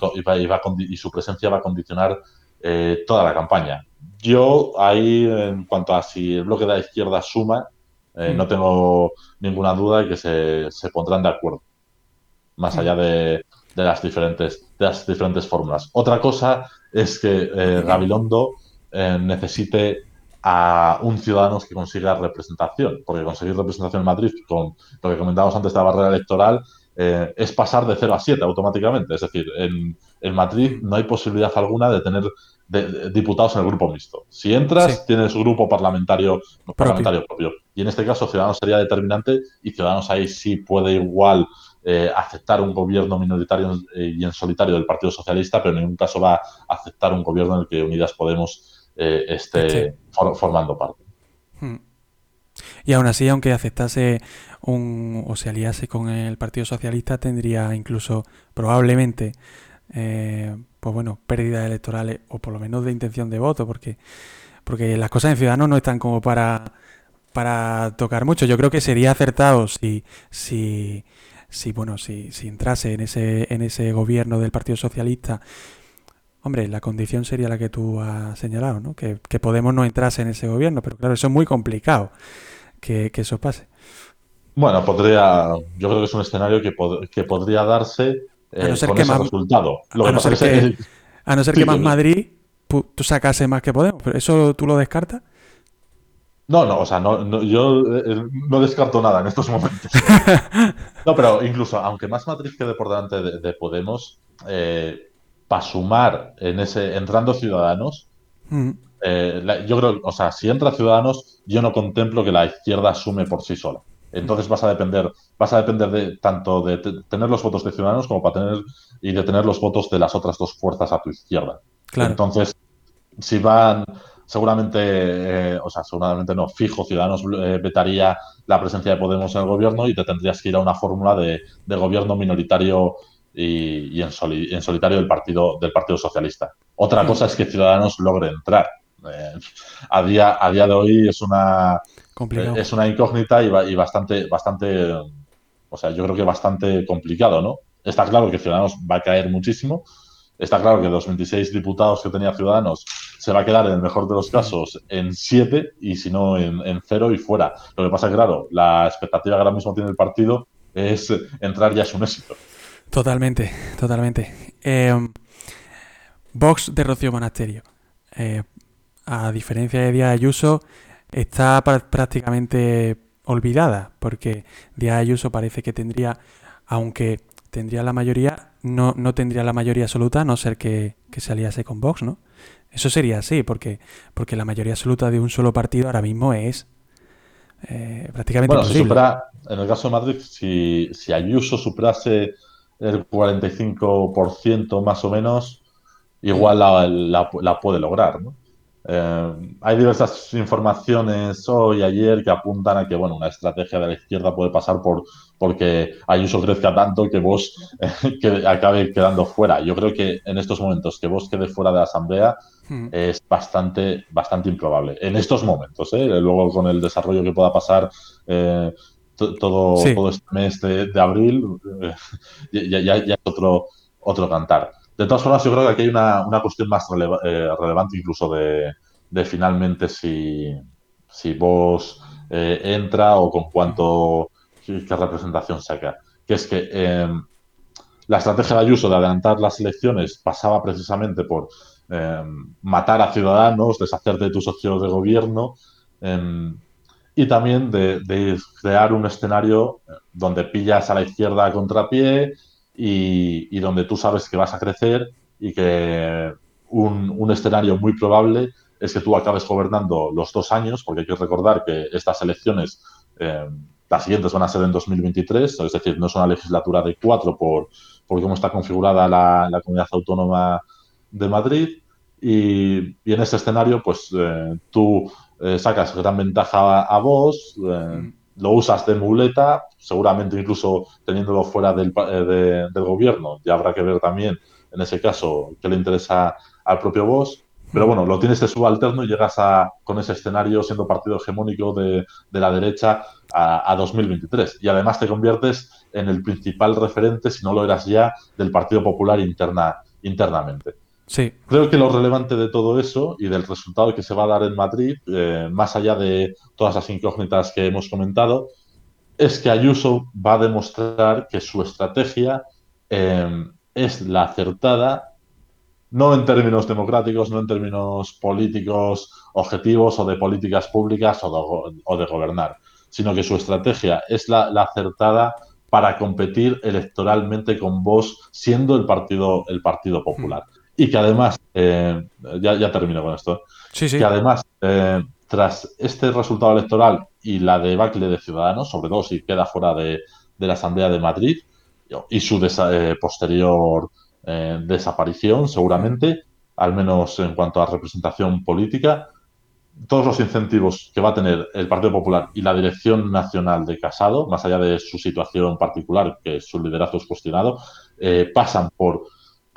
y, su presencia va a condicionar eh, toda la campaña. Yo ahí, en cuanto a si el bloque de la izquierda suma, eh, no tengo ninguna duda de que se, pondrán de acuerdo, más allá de, las diferentes, de las diferentes fórmulas. Otra cosa es que eh, Gabilondo eh, necesite a un ciudadano que consiga representación, porque conseguir representación en Madrid, con lo que comentábamos antes de la barrera electoral, es pasar de 0 a 7 automáticamente. Es decir, en, en Madrid no hay posibilidad alguna de tener de, diputados en el grupo mixto. Si entras, tienes grupo parlamentario propio. parlamentario propio. Y en este caso, Ciudadanos sería determinante y Ciudadanos ahí sí puede igual eh, aceptar un gobierno minoritario eh, y en solitario del Partido Socialista, pero en ningún caso va a aceptar un gobierno en el que Unidas Podemos eh, esté formando parte. Hmm. Y aún así, aunque aceptase un, o se aliase con el Partido Socialista, tendría incluso probablemente eh, pues bueno, pérdidas electorales o por lo menos de intención de voto, porque, porque las cosas en Ciudadanos no están como para, para tocar mucho. Yo creo que sería acertado si, si, si bueno, si, si entrase en ese, en ese gobierno del Partido Socialista. Hombre, la condición sería la que tú has señalado, ¿no? Que, Podemos no entrase en ese gobierno, pero claro, eso es muy complicado que, eso pase. Bueno, podría, yo creo que es un escenario que, que podría darse a no ser que más, resultado. a, no ser que, más Madrid tú sacase más que Podemos, pero eso tú lo descartas. No, no, o sea, no, yo eh, no descarto nada en estos momentos. no, pero incluso, aunque más Madrid quede por delante de, Podemos, eh, para sumar en ese, entrando Ciudadanos, mm. eh, yo creo, o sea, si entra Ciudadanos, yo no contemplo que la izquierda sume por sí sola. Entonces vas a depender, vas a depender de tanto de tener los votos de Ciudadanos como para tener y de tener los votos de las otras dos fuerzas a tu izquierda. Claro. Entonces, si van, seguramente, eh, o sea, seguramente no, fijo, Ciudadanos eh, vetaría la presencia de Podemos en el gobierno y te tendrías que ir a una fórmula de, gobierno minoritario y, en, solitario del partido, del partido Socialista. Otra cosa es que Ciudadanos logre entrar. Eh, a, día, a día de hoy es una, es una incógnita y, bastante, bastante, o sea, yo creo que bastante complicado, ¿no? Está claro que Ciudadanos va a caer muchísimo. Está claro que los 26 diputados que tenía Ciudadanos se va a quedar en el mejor de los casos en 7 y si no en, en 0 y fuera. Lo que pasa es que, claro, la expectativa que ahora mismo tiene el partido es entrar ya es un éxito. Totalmente, totalmente. Eh, Vox de Rocío Monasterio. Eh, a diferencia de Díaz Ayuso, está prácticamente olvidada, porque Díaz Ayuso parece que tendría, aunque tendría la mayoría, no, no tendría la mayoría absoluta, a no ser que, que se aliase con Vox, ¿no? Eso sería así, porque, porque la mayoría absoluta de un solo partido ahora mismo es eh, prácticamente bueno, imposible. en el caso de Madrid, si, si Ayuso superase el 45% más o menos, igual la, la, la puede lograr, ¿no? Eh, hay diversas informaciones hoy, ayer, que apuntan a que bueno, una estrategia de la izquierda puede pasar por porque Ayuso crezca tanto que vos eh, que acabe quedando fuera. Yo creo que en estos momentos que vos quede fuera de la Asamblea hmm. es bastante, bastante improbable. En estos momentos, ¿eh? luego con el desarrollo que pueda pasar todo, todo este mes de, abril, ya, ya, ya, es otro, otro cantar. De todas formas, yo creo que aquí hay una, una cuestión más eh, relevante incluso de, de, finalmente si, si vos eh, entra o con cuánto qué, representación saca. Que es que em, la estrategia de Ayuso de adelantar las elecciones pasaba precisamente por em, matar a ciudadanos, deshacerte de tus socios de gobierno em, y también de, de, crear un escenario donde pillas a la izquierda a contrapié y, donde tú sabes que vas a crecer y que un, escenario muy probable es que tú acabes gobernando los dos años, porque hay que recordar que estas elecciones, eh, las siguientes van a ser en 2023, es decir, no es una legislatura de cuatro por, por cómo está configurada la, comunidad autónoma de Madrid. Y, en ese escenario, pues eh, tú eh, sacas gran ventaja a, vos, mm lo usas de muleta, seguramente incluso teniéndolo fuera del, eh, del gobierno, ya habrá que ver también en ese caso qué le interesa al propio vos. Pero bueno, lo tienes de subalterno y llegas a, con ese escenario siendo partido hegemónico de, de la derecha a, a, 2023. Y además te conviertes en el principal referente, si no lo eras ya, del Partido Popular interna, internamente. Sí. Creo que lo relevante de todo eso y del resultado que se va a dar en Madrid, eh, más allá de todas las incógnitas que hemos comentado, es que Ayuso va a demostrar que su estrategia eh, es la acertada, no en términos democráticos, no en términos políticos objetivos o de políticas públicas o de, gobernar, sino que su estrategia es la, la acertada para competir electoralmente con vos, siendo el partido, el partido popular. Y que además, eh, ya, ya, termino con esto, que además, eh, tras este resultado electoral y la debacle de Ciudadanos, sobre todo si queda fuera de, la Asamblea de Madrid y su eh, posterior desaparición, seguramente, al menos en cuanto a representación política, todos los incentivos que va a tener el Partido Popular y la dirección nacional de Casado, más allá de su situación particular, que su liderazgo es cuestionado, pasan por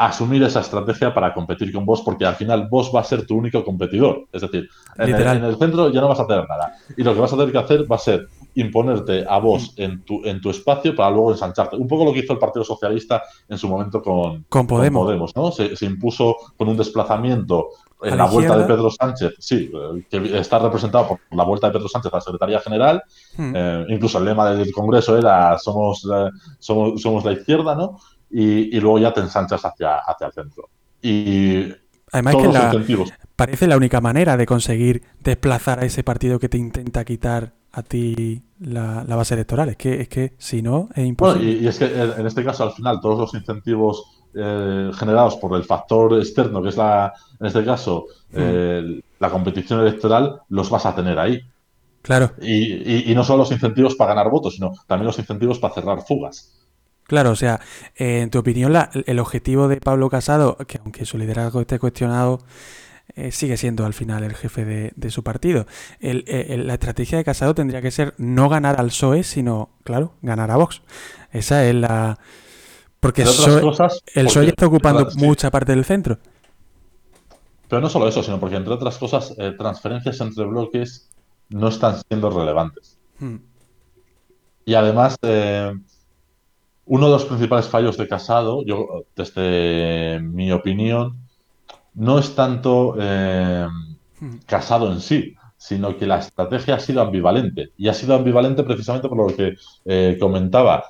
asumir esa estrategia para competir con vos, porque al final vos va a ser tu único competidor. Es decir, en el, centro ya no vas a tener nada. Y lo que vas a tener que hacer va a ser imponerte a vos en tu, en tu espacio para luego ensancharte. Un poco lo que hizo el Partido Socialista en su momento con, con Podemos. ¿no? Se, impuso con un desplazamiento en la, vuelta de Pedro Sánchez, sí, que está representado por la vuelta de Pedro Sánchez a la Secretaría General. Hmm. Eh, incluso el lema del Congreso era somos, eh, somos, somos la izquierda, ¿no? Y, luego ya te ensanchas hacia, hacia el centro. Y Además que parece la única manera de conseguir desplazar a ese partido que te intenta quitar a ti la, base electoral. Es que, es que si no, es imposible. y, es que en este caso, al final, todos los incentivos eh, generados por el factor externo, que es la, en este caso, mm. eh, la competición electoral, los vas a tener ahí. Claro. Y, no solo los incentivos para ganar votos, sino también los incentivos para cerrar fugas. Claro, o sea, en tu opinión, el objetivo de Pablo Casado, que aunque su liderazgo esté cuestionado, eh, sigue siendo al final el jefe de, su partido. Eh, la estrategia de Casado tendría que ser no ganar al PSOE, sino, claro, ganar a Vox. Esa es la... Porque el PSOE, está ocupando mucha parte del centro. Pero no solo eso, sino porque, entre otras cosas, eh, transferencias entre bloques no están siendo relevantes. Hmm. Y además, uno de los principales fallos de Casado, yo, desde mi opinión, no es tanto eh, hmm. casado en sí, sino que la estrategia ha sido ambivalente. Y ha sido ambivalente precisamente por lo que eh, comentaba.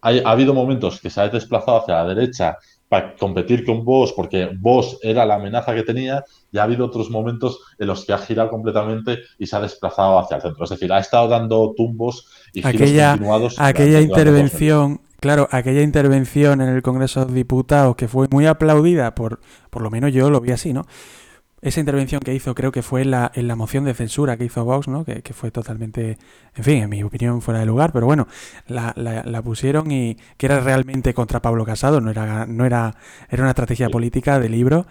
ha habido momentos que se ha desplazado hacia la derecha para competir con vos, porque vos era la amenaza que tenía, y ha habido otros momentos en los que ha girado completamente y se ha desplazado hacia el centro. Es decir, ha estado dando tumbos y aquella, continuados. Aquella intervención Claro, aquella intervención en el Congreso de Diputados que fue muy aplaudida, por, por lo menos yo lo vi así, ¿no? Esa intervención que hizo, creo que fue en la, en la moción de censura que hizo Vox, ¿no? Que, fue totalmente, en fin, en mi opinión, fuera de lugar, pero bueno, la, la, pusieron y que era realmente contra Pablo Casado, no era, no era, era una estrategia política de libro.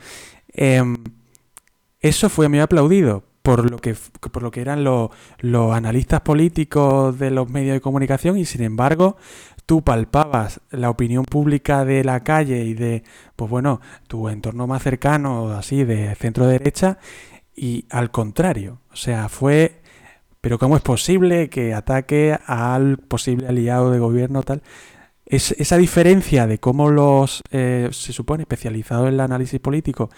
Em, eso fue muy aplaudido por lo que, por lo que eran los, los analistas políticos de los medios de comunicación y sin embargo tú palpabas la opinión pública de la calle y de, pues bueno, tu entorno más cercano, así, de centro derecha, y al contrario, o sea, fue, pero ¿cómo es posible que ataque al posible aliado de gobierno tal? Es, esa diferencia de cómo los, eh, se supone, especializados en el análisis político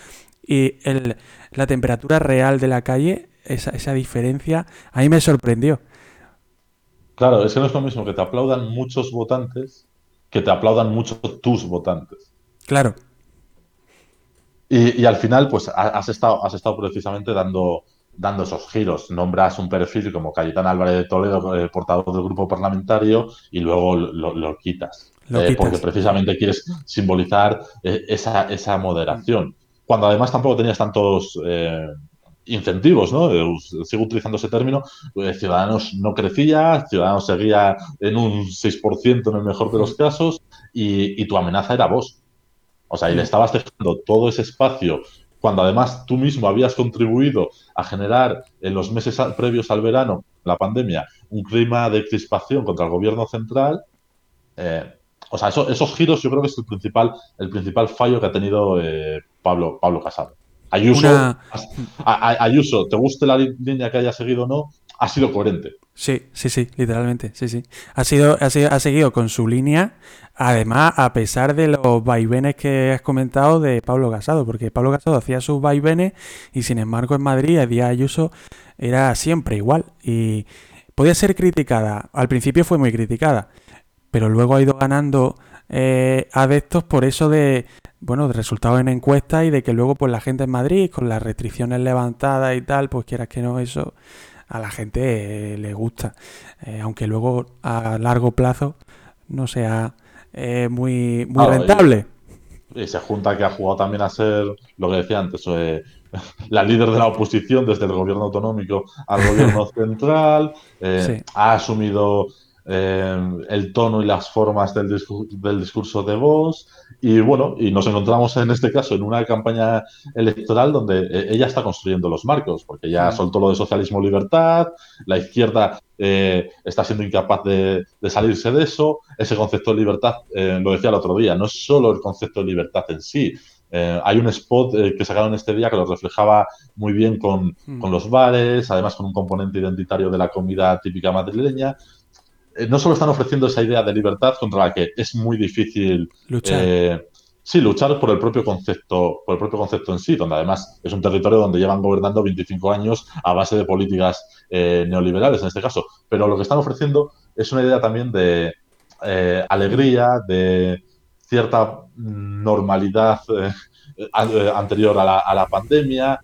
y el, la temperatura real de la calle, esa, esa diferencia, a mí me sorprendió. Claro, es que no es lo mismo que te aplaudan muchos votantes que te aplaudan mucho tus votantes. Claro. Y, al final, pues has estado, has estado precisamente dando, dando esos giros. Nombras un perfil como Cayetán Álvarez de Toledo, el portador del grupo parlamentario, y luego lo, quitas. Eh, porque precisamente quieres simbolizar eh, esa, esa moderación. Cuando además tampoco tenías tantos. Eh, incentivos, ¿no? Eh, sigo utilizando ese término. Eh, Ciudadanos no crecía, Ciudadanos seguía en un 6% en el mejor de los casos y, tu amenaza era vos. O sea, y le estabas dejando todo ese espacio cuando además tú mismo habías contribuido a generar en los meses previos al verano, la pandemia, un clima de crispación contra el gobierno central. Eh, o sea, esos giros yo creo que es el principal, el principal fallo que ha tenido Pablo, Pablo Casado. Ayuso, Ayuso, te guste la línea que haya seguido o no, ha sido coherente. Sí, sí, sí, literalmente, sí, sí. Ha, sido, ha, ha seguido con su línea, además, a pesar de los vaivenes que has comentado de Pablo Casado, porque Pablo Casado hacía sus vaivenes y sin embargo en Madrid, a día Ayuso era siempre igual y podía ser criticada. Al principio fue muy criticada, pero luego ha ido ganando eh, adeptos por eso de, bueno, de resultados en encuestas y de que luego pues la gente en Madrid con las restricciones levantadas y tal, pues quieras que no, eso a la gente eh, le gusta. Eh, aunque luego a largo plazo no sea eh, muy, muy rentable. Y, se junta que ha jugado también a ser, lo que decía antes, la líder de la oposición desde el gobierno autonómico al gobierno central, ha asumido eh, el tono y las formas del, del, discurso de voz. Y bueno, y nos encontramos en este caso en una campaña electoral donde eh, ella está construyendo los marcos, porque ya soltó lo de socialismo-libertad, la izquierda eh, está siendo incapaz de, salirse de eso. Ese concepto de libertad, lo decía el otro día, no es solo el concepto de libertad en sí. hay un spot que sacaron este día que lo reflejaba muy bien con, hmm. con los bares, además con un componente identitario de la comida típica madrileña. Eh, no solo están ofreciendo esa idea de libertad contra la que es muy difícil luchar. Eh, sí, luchar por el propio concepto, por el propio concepto en sí, donde además es un territorio donde llevan gobernando 25 años a base de políticas eh, neoliberales en este caso. Pero lo que están ofreciendo es una idea también de alegría, de cierta normalidad anterior a la, pandemia,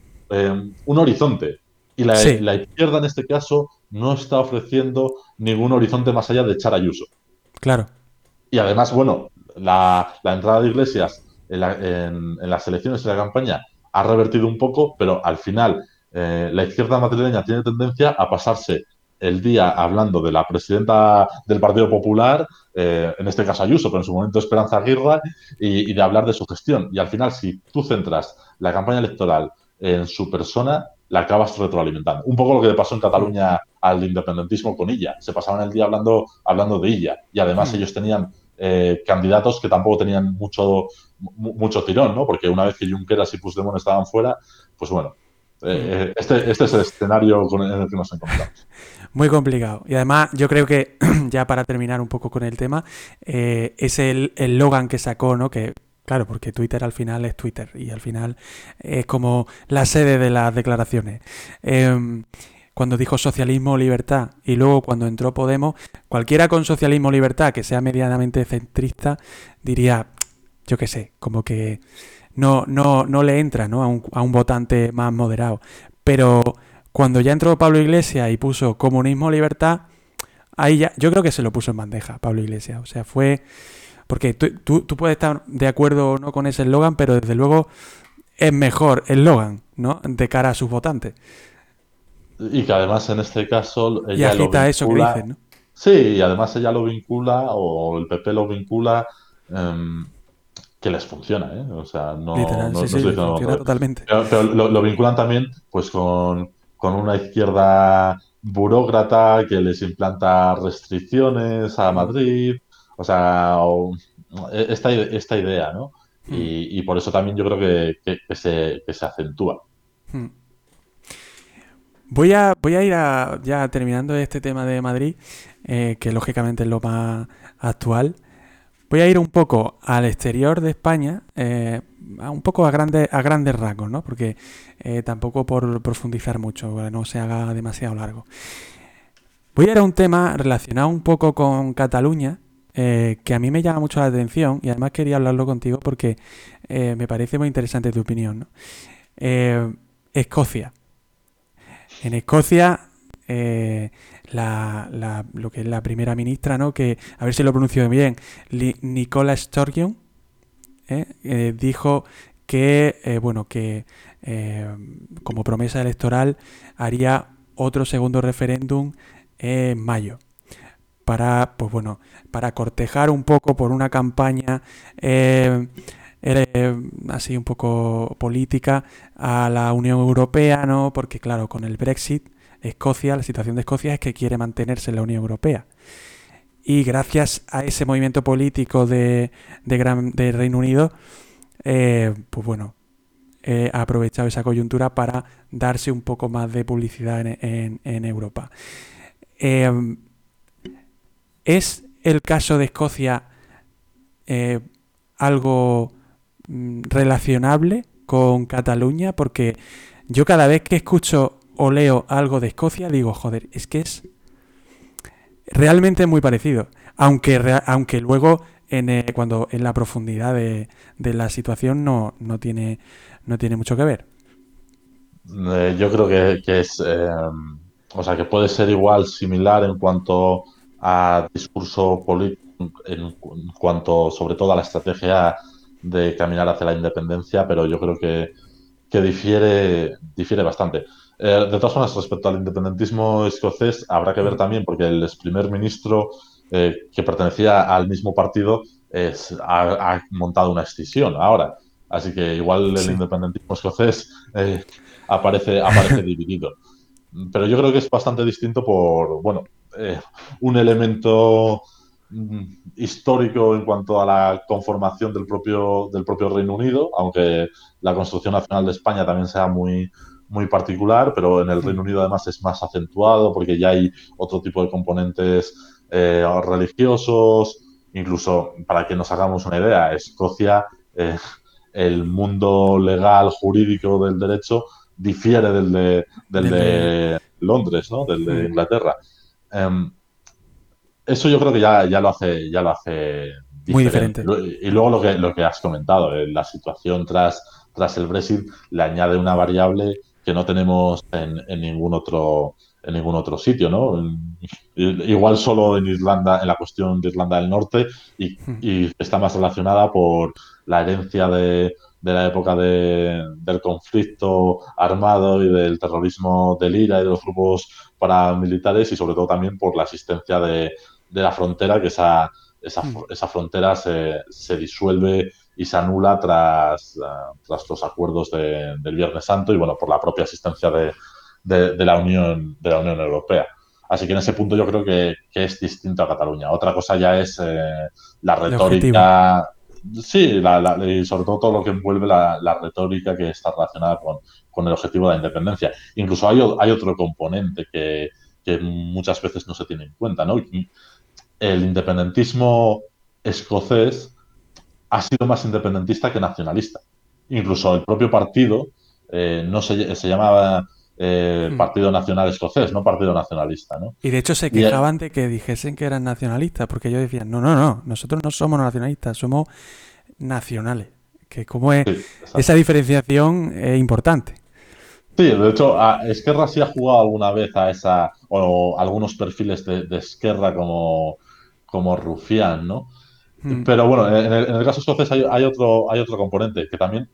un horizonte. Y la, la izquierda en este caso no está ofreciendo ningún horizonte más allá de echar a Ayuso. Claro. Y además, bueno, la, entrada de Iglesias en, las elecciones y la campaña ha revertido un poco, pero al final eh, la izquierda madrileña tiene tendencia a pasarse el día hablando de la presidenta del Partido Popular, eh, en este caso Ayuso, pero en su momento Esperanza Aguirre, y, de hablar de su gestión. Y al final, si tú centras la campaña electoral en su persona, la acabas retroalimentando. Un poco lo que le pasó en Cataluña al independentismo con ella. Se pasaban el día hablando, hablando de ella. Y además mm. ellos tenían eh, candidatos que tampoco tenían mucho, mucho tirón, ¿no? Porque una vez que Junqueras y Puigdemont estaban fuera, pues bueno, eh, este, este, es el escenario con el que nos encontramos. Muy complicado. Y además, yo creo que, ya para terminar un poco con el tema, eh, es el Logan que sacó, ¿no? Que, claro, porque Twitter al final es Twitter y al final es como la sede de las declaraciones. Em, cuando dijo socialismo libertad y luego cuando entró Podemos, cualquiera con socialismo libertad que sea medianamente centrista diría, yo qué sé, como que no, no, no le entra ¿no? A, un, a un votante más moderado. Pero cuando ya entró Pablo Iglesias y puso comunismo, libertad, ahí ya, yo creo que se lo puso en bandeja Pablo Iglesias. O sea, fue. Porque tú, tú, puedes estar de acuerdo o no con ese eslogan, pero desde luego es mejor el eslogan, ¿no? De cara a sus votantes. Y que además en este caso. Ella y agita eso que dicen, ¿no? Sí, y además ella lo vincula, o el PP lo vincula. Em, que les funciona, ¿eh? O sea, no, no, sí, funciona totalmente. Pero, lo, vinculan también pues con, una izquierda burócrata que les implanta restricciones a Madrid, o sea, esta, esta idea, ¿no? Hmm. Y, por eso también yo creo que, que, se, se, acentúa. Hmm. Voy a, voy a ir a, ya terminando este tema de Madrid, eh, que lógicamente es lo más actual. Voy a ir un poco al exterior de España, eh, un poco a, grande, a grandes rasgos, ¿no? Porque eh, tampoco por profundizar mucho, no se haga demasiado largo. Voy a ir a un tema relacionado un poco con Cataluña, eh, que a mí me llama mucho la atención y además quería hablarlo contigo porque me parece muy interesante tu opinión. ¿no? Escocia. En Escocia la, lo que es la primera ministra, ¿no? Que, a ver si lo pronuncio bien, Nicola Sturgeon, ¿eh? Eh, dijo que, eh, bueno, que como promesa electoral haría otro segundo referéndum en mayo para, pues bueno, para cortejar un poco por una campaña así un poco política a la Unión Europea, ¿no? Porque claro, con el Brexit Escocia, la situación de Escocia es que quiere mantenerse en la Unión Europea. Y gracias a ese movimiento político de, de, Reino Unido, eh, pues bueno, ha aprovechado esa coyuntura para darse un poco más de publicidad en, Europa. Em, ¿Es el caso de Escocia eh, algo mm, relacionable con Cataluña? Porque yo cada vez que escucho o leo algo de Escocia, digo, joder, es que es realmente muy parecido. Aunque, aunque luego, en, eh, cuando en la profundidad de, la situación, no, no, tiene, no tiene mucho que ver. Eh, yo creo que, es. Eh, o sea, que puede ser igual, similar en cuanto a discurso político, en cuanto sobre todo a la estrategia de caminar hacia la independencia, pero yo creo que, que difiere, difiere bastante. Eh, de todas formas, respecto al independentismo escocés, habrá que ver también, porque el ex primer ministro eh, que pertenecía al mismo partido ha, montado una escisión ahora. Así que igual el independentismo escocés eh, aparece, aparece dividido. Pero yo creo que es bastante distinto por, bueno, un elemento mm, histórico en cuanto a la conformación del propio, del propio Reino Unido, aunque la construcción nacional de España también sea muy, muy particular, pero en el Reino Unido además es más acentuado porque ya hay otro tipo de componentes eh, religiosos, incluso para que nos hagamos una idea, Escocia, eh, el mundo legal, jurídico del derecho difiere del de, del de Londres, ¿no? del de Inglaterra. Em, eso yo creo que ya, ya lo hace, ya lo hace Muy diferente. Y luego lo que, lo que has comentado, eh, la situación tras, tras el Brexit le añade una variable que no tenemos en, ningún otro en ningún otro sitio, ¿no? Igual solo en Irlanda, en la cuestión de Irlanda del Norte, y, está más relacionada por la herencia de, de la época del conflicto armado y del terrorismo del IRA y de los grupos paramilitares y sobre todo también por la existencia de, la frontera, que esa, esa, mm. esa frontera se, se, disuelve y se anula tras, tras los acuerdos del Viernes Santo y bueno, por la propia existencia de, de, la, Unión, de la Unión Europea. Así que en ese punto yo creo que, es distinto a Cataluña. Otra cosa ya es eh, la retórica. Sí, y sobre todo todo lo que envuelve la, retórica que está relacionada con, el objetivo de la independencia. Incluso hay, hay otro componente que, muchas veces no se tiene en cuenta, ¿no? El independentismo escocés ha sido más independentista que nacionalista. Incluso el propio partido eh, no se, se llamaba eh, hmm. Partido Nacional Escocés, no Partido Nacionalista. ¿no? Y de hecho se quejaban de que dijesen que eran nacionalistas, porque ellos decían, no, no, no, nosotros no somos nacionalistas, somos nacionales. Que como es esa diferenciación es importante. Sí, de hecho, Esquerra sí ha jugado alguna vez a esa, o algunos perfiles de, Esquerra como, como rufián, ¿no? Hmm. Pero bueno, en el, caso escocés hay, otro, hay otro componente que también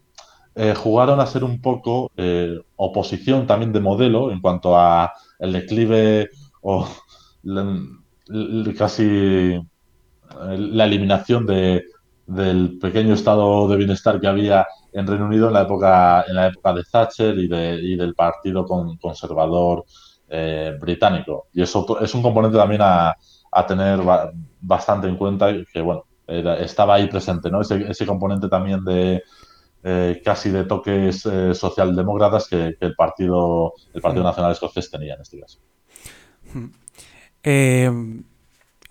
eh, jugaron a ser un poco eh, oposición también de modelo en cuanto a el declive o casi la eliminación de, del pequeño estado de bienestar que había en Reino Unido en la época, en la época de Thatcher y, de, y del Partido Conservador eh, británico. Y eso es un componente también a, a tener bastante en cuenta que, bueno, estaba ahí presente, ¿no? Ese, ese componente también de, eh, casi de toques eh, socialdemócratas que, el partido el partido mm. nacional escocés tenía en este caso mm. eh,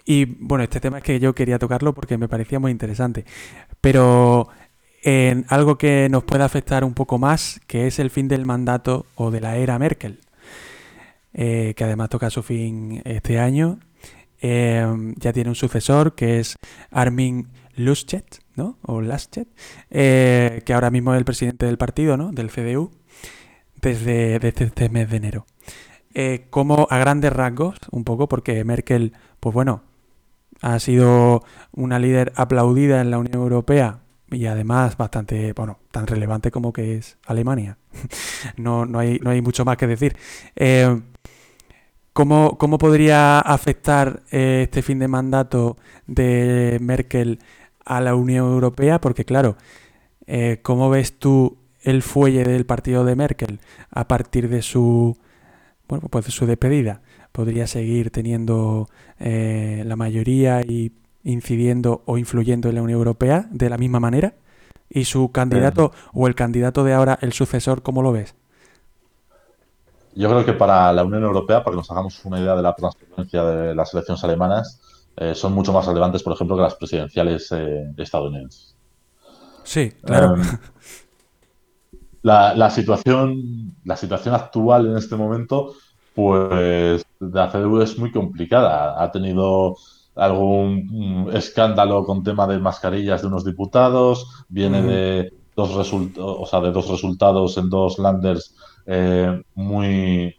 y bueno este tema es que yo quería tocarlo porque me parecía muy interesante pero en algo que nos puede afectar un poco más que es el fin del mandato o de la era Merkel que además toca su fin este año ya tiene un sucesor que es Armin Luschet, ¿no? O Laschet, eh, que ahora mismo es el presidente del partido, ¿no? Del CDU, desde, este mes de enero. Eh, como a grandes rasgos, un poco, porque Merkel, pues bueno, ha sido una líder aplaudida en la Unión Europea y además bastante, bueno, tan relevante como que es Alemania. no, no, hay, no hay mucho más que decir. Eh, ¿cómo, ¿Cómo podría afectar este fin de mandato de Merkel a la Unión Europea, porque claro, eh, ¿cómo ves tú el fuelle del partido de Merkel a partir de su, bueno, pues de su despedida? ¿Podría seguir teniendo eh, la mayoría y incidiendo o influyendo en la Unión Europea de la misma manera? ¿Y su candidato o el candidato de ahora, el sucesor, cómo lo ves? Yo creo que para la Unión Europea, para que nos hagamos una idea de la transferencia de las elecciones alemanas, eh, son mucho más relevantes, por ejemplo, que las presidenciales eh, estadounidenses. Sí, claro. Em, la, situación, la situación actual en este momento, pues la CDU es muy complicada. Ha tenido algún escándalo con tema de mascarillas de unos diputados, viene de dos o sea, de dos resultados en dos landers eh, muy,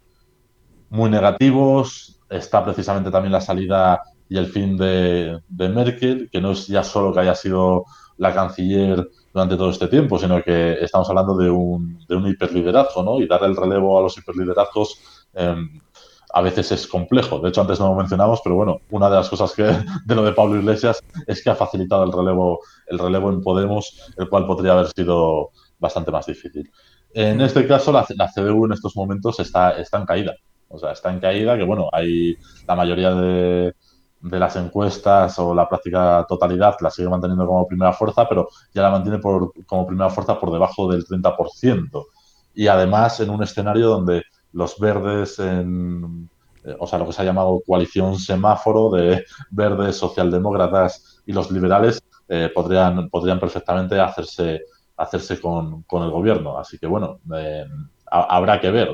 muy negativos. Está precisamente también la salida y el fin de, Merkel, que no es ya solo que haya sido la canciller durante todo este tiempo, sino que estamos hablando de un, de un hiperliderazgo, ¿no? Y dar el relevo a los hiperliderazgos em, a veces es complejo. De hecho, antes no lo mencionamos, pero bueno, una de las cosas que de lo de Pablo Iglesias es que ha facilitado el relevo, el relevo en Podemos, el cual podría haber sido bastante más difícil. En este caso, la, la CDU en estos momentos está, está en caída. O sea, está en caída, que bueno, hay la mayoría de, de las encuestas o la práctica totalidad la sigue manteniendo como primera fuerza, pero ya la mantiene por, como primera fuerza por debajo del 30%. Y además en un escenario donde los verdes, en, eh, o sea, lo que se ha llamado coalición semáforo de verdes, socialdemócratas y los liberales, eh, podrían, podrían perfectamente hacerse, hacerse con, con el gobierno. Así que bueno, eh, habrá que ver.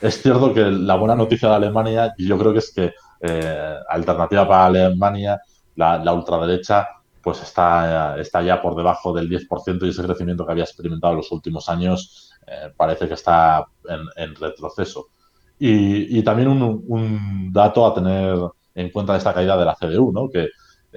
Es cierto que la buena noticia de Alemania, yo creo que es que eh, alternativa para Alemania, la, ultraderecha, pues está, está ya por debajo del 10% y ese crecimiento que había experimentado en los últimos años eh, parece que está en, retroceso. Y, también un, dato a tener en cuenta de esta caída de la CDU, ¿no? que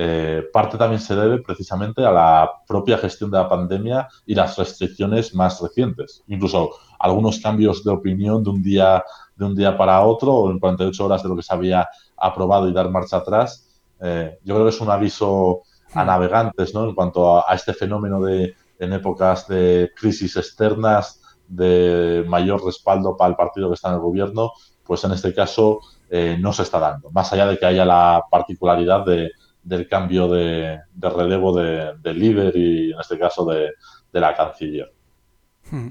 eh, parte también se debe precisamente a la propia gestión de la pandemia y las restricciones más recientes. Incluso algunos cambios de opinión de un día, de un día para otro o en 48 horas de lo que se había aprobado y dar marcha atrás. Eh, yo creo que es un aviso a navegantes ¿no? en cuanto a, este fenómeno de en épocas de crisis externas, de mayor respaldo para el partido que está en el gobierno, pues en este caso eh, no se está dando. Más allá de que haya la particularidad de, del cambio de, relevo de, líder y en este caso de, la canciller. Hmm.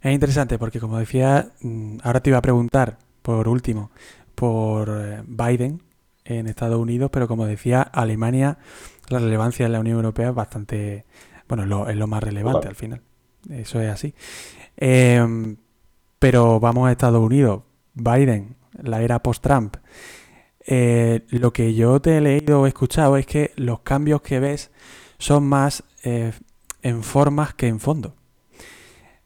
Es interesante porque como decía, mm, ahora te iba a preguntar por último por eh, Biden en Estados Unidos, pero como decía, Alemania, la relevancia de la Unión Europea es bastante, bueno, es lo, más relevante al final. Eso es así. Em, pero vamos a Estados Unidos. Biden, la era post-Trump. Eh, lo que yo te he leído o escuchado es que los cambios que ves son más eh, en formas que en fondo.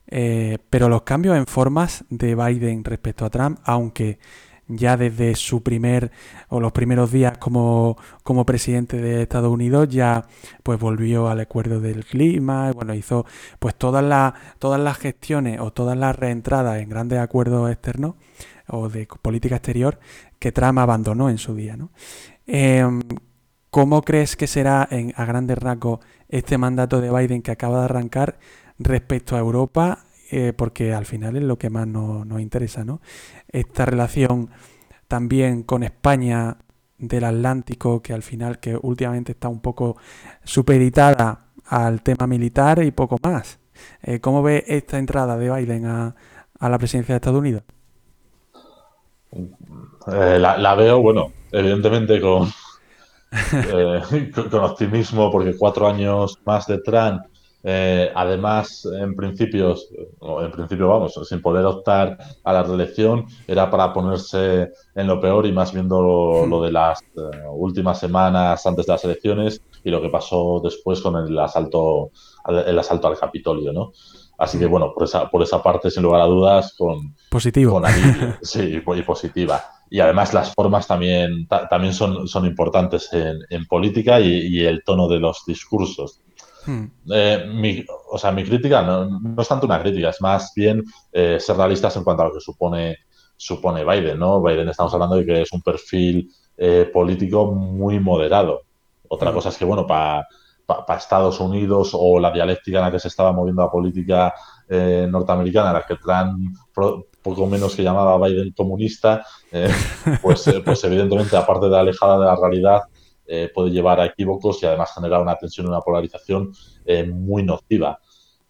Eh, pero los cambios en formas de Biden respecto a Trump, aunque ya desde su primer o los primeros días como, como presidente de Estados Unidos ya pues volvió al acuerdo del clima, bueno, hizo pues todas las todas las gestiones o todas las reentradas en grandes acuerdos externos o de política exterior que Trump abandonó en su día. ¿no? Em, ¿Cómo crees que será a grandes rasgos este mandato de Biden que acaba de arrancar respecto a Europa? Eh, porque al final es lo que más nos, interesa, ¿no? Esta relación también con España del Atlántico, que al final, que últimamente está un poco supeditada al tema militar y poco más. Eh, ¿Cómo ve esta entrada de Biden a, a la presidencia de Estados Unidos? Eh, la, veo, bueno, evidentemente con, eh, con, optimismo, porque cuatro años más de Trump, eh, además, en principios, en principio vamos, sin poder optar a la reelección, era para ponerse en lo peor y más viendo lo, de las últimas semanas antes de las elecciones y lo que pasó después con el asalto, el asalto al Capitolio, ¿no? Así que bueno, por esa, por esa parte, sin lugar a dudas, con... Positivo. sí, y positiva. Y además las formas también, también son, son importantes en, política y, el tono de los discursos. Hmm. Eh, mi, o sea, mi crítica no, es tanto una crítica, es más bien eh, ser realistas en cuanto a lo que supone, supone Biden, ¿no? Biden estamos hablando de que es un perfil eh, político muy moderado. Otra hmm. cosa es que, bueno, para para Estados Unidos o la dialéctica en la que se estaba moviendo la política eh, norteamericana, en la que Trump poco menos que llamaba Biden comunista, eh, pues, eh, pues evidentemente, aparte de alejada de la realidad, puede llevar a equívocos y además generar una tensión y una polarización muy nociva.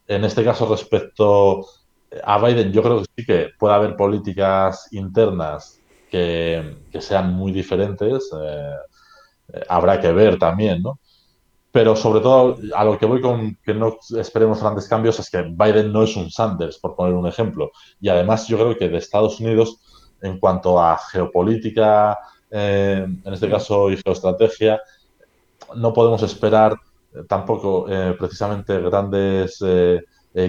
En este caso, respecto a Biden, yo creo que sí que puede haber políticas internas que, que sean muy diferentes. habrá que ver también, ¿no? Pero sobre todo, a lo que voy con que no esperemos grandes cambios es que Biden no es un Sanders, por poner un ejemplo. Y además yo creo que de Estados Unidos, en cuanto a geopolítica, eh, en este caso y geoestrategia, no podemos esperar eh, tampoco eh, precisamente grandes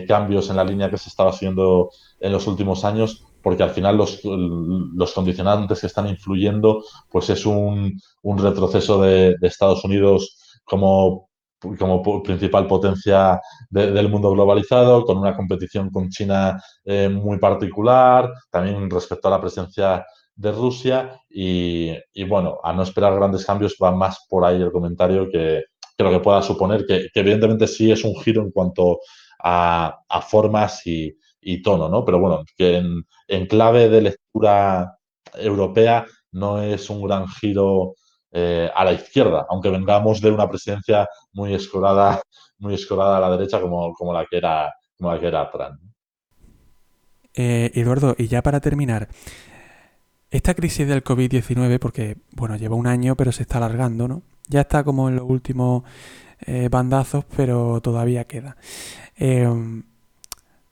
cambios en la línea que se estaba siguiendo en los últimos años, porque al final los, los condicionantes que están influyendo, pues es un, un retroceso de, de Estados Unidos como, como principal potencia del mundo globalizado, con una competición con China eh, muy particular, también respecto a la presencia de Rusia y, bueno, a no esperar grandes cambios va más por ahí el comentario que, que lo que pueda suponer, que, evidentemente sí es un giro en cuanto a, formas y, tono, ¿no? Pero bueno, que en, en clave de lectura europea no es un gran giro eh, a la izquierda, aunque vengamos de una presidencia muy escorada, muy escorada a la derecha como, como la que era, como la que era Trump. Eh, Eduardo, y ya para terminar, esta crisis del COVID-19, porque bueno, lleva un año, pero se está alargando, ¿no? Ya está como en los últimos eh, bandazos, pero todavía queda.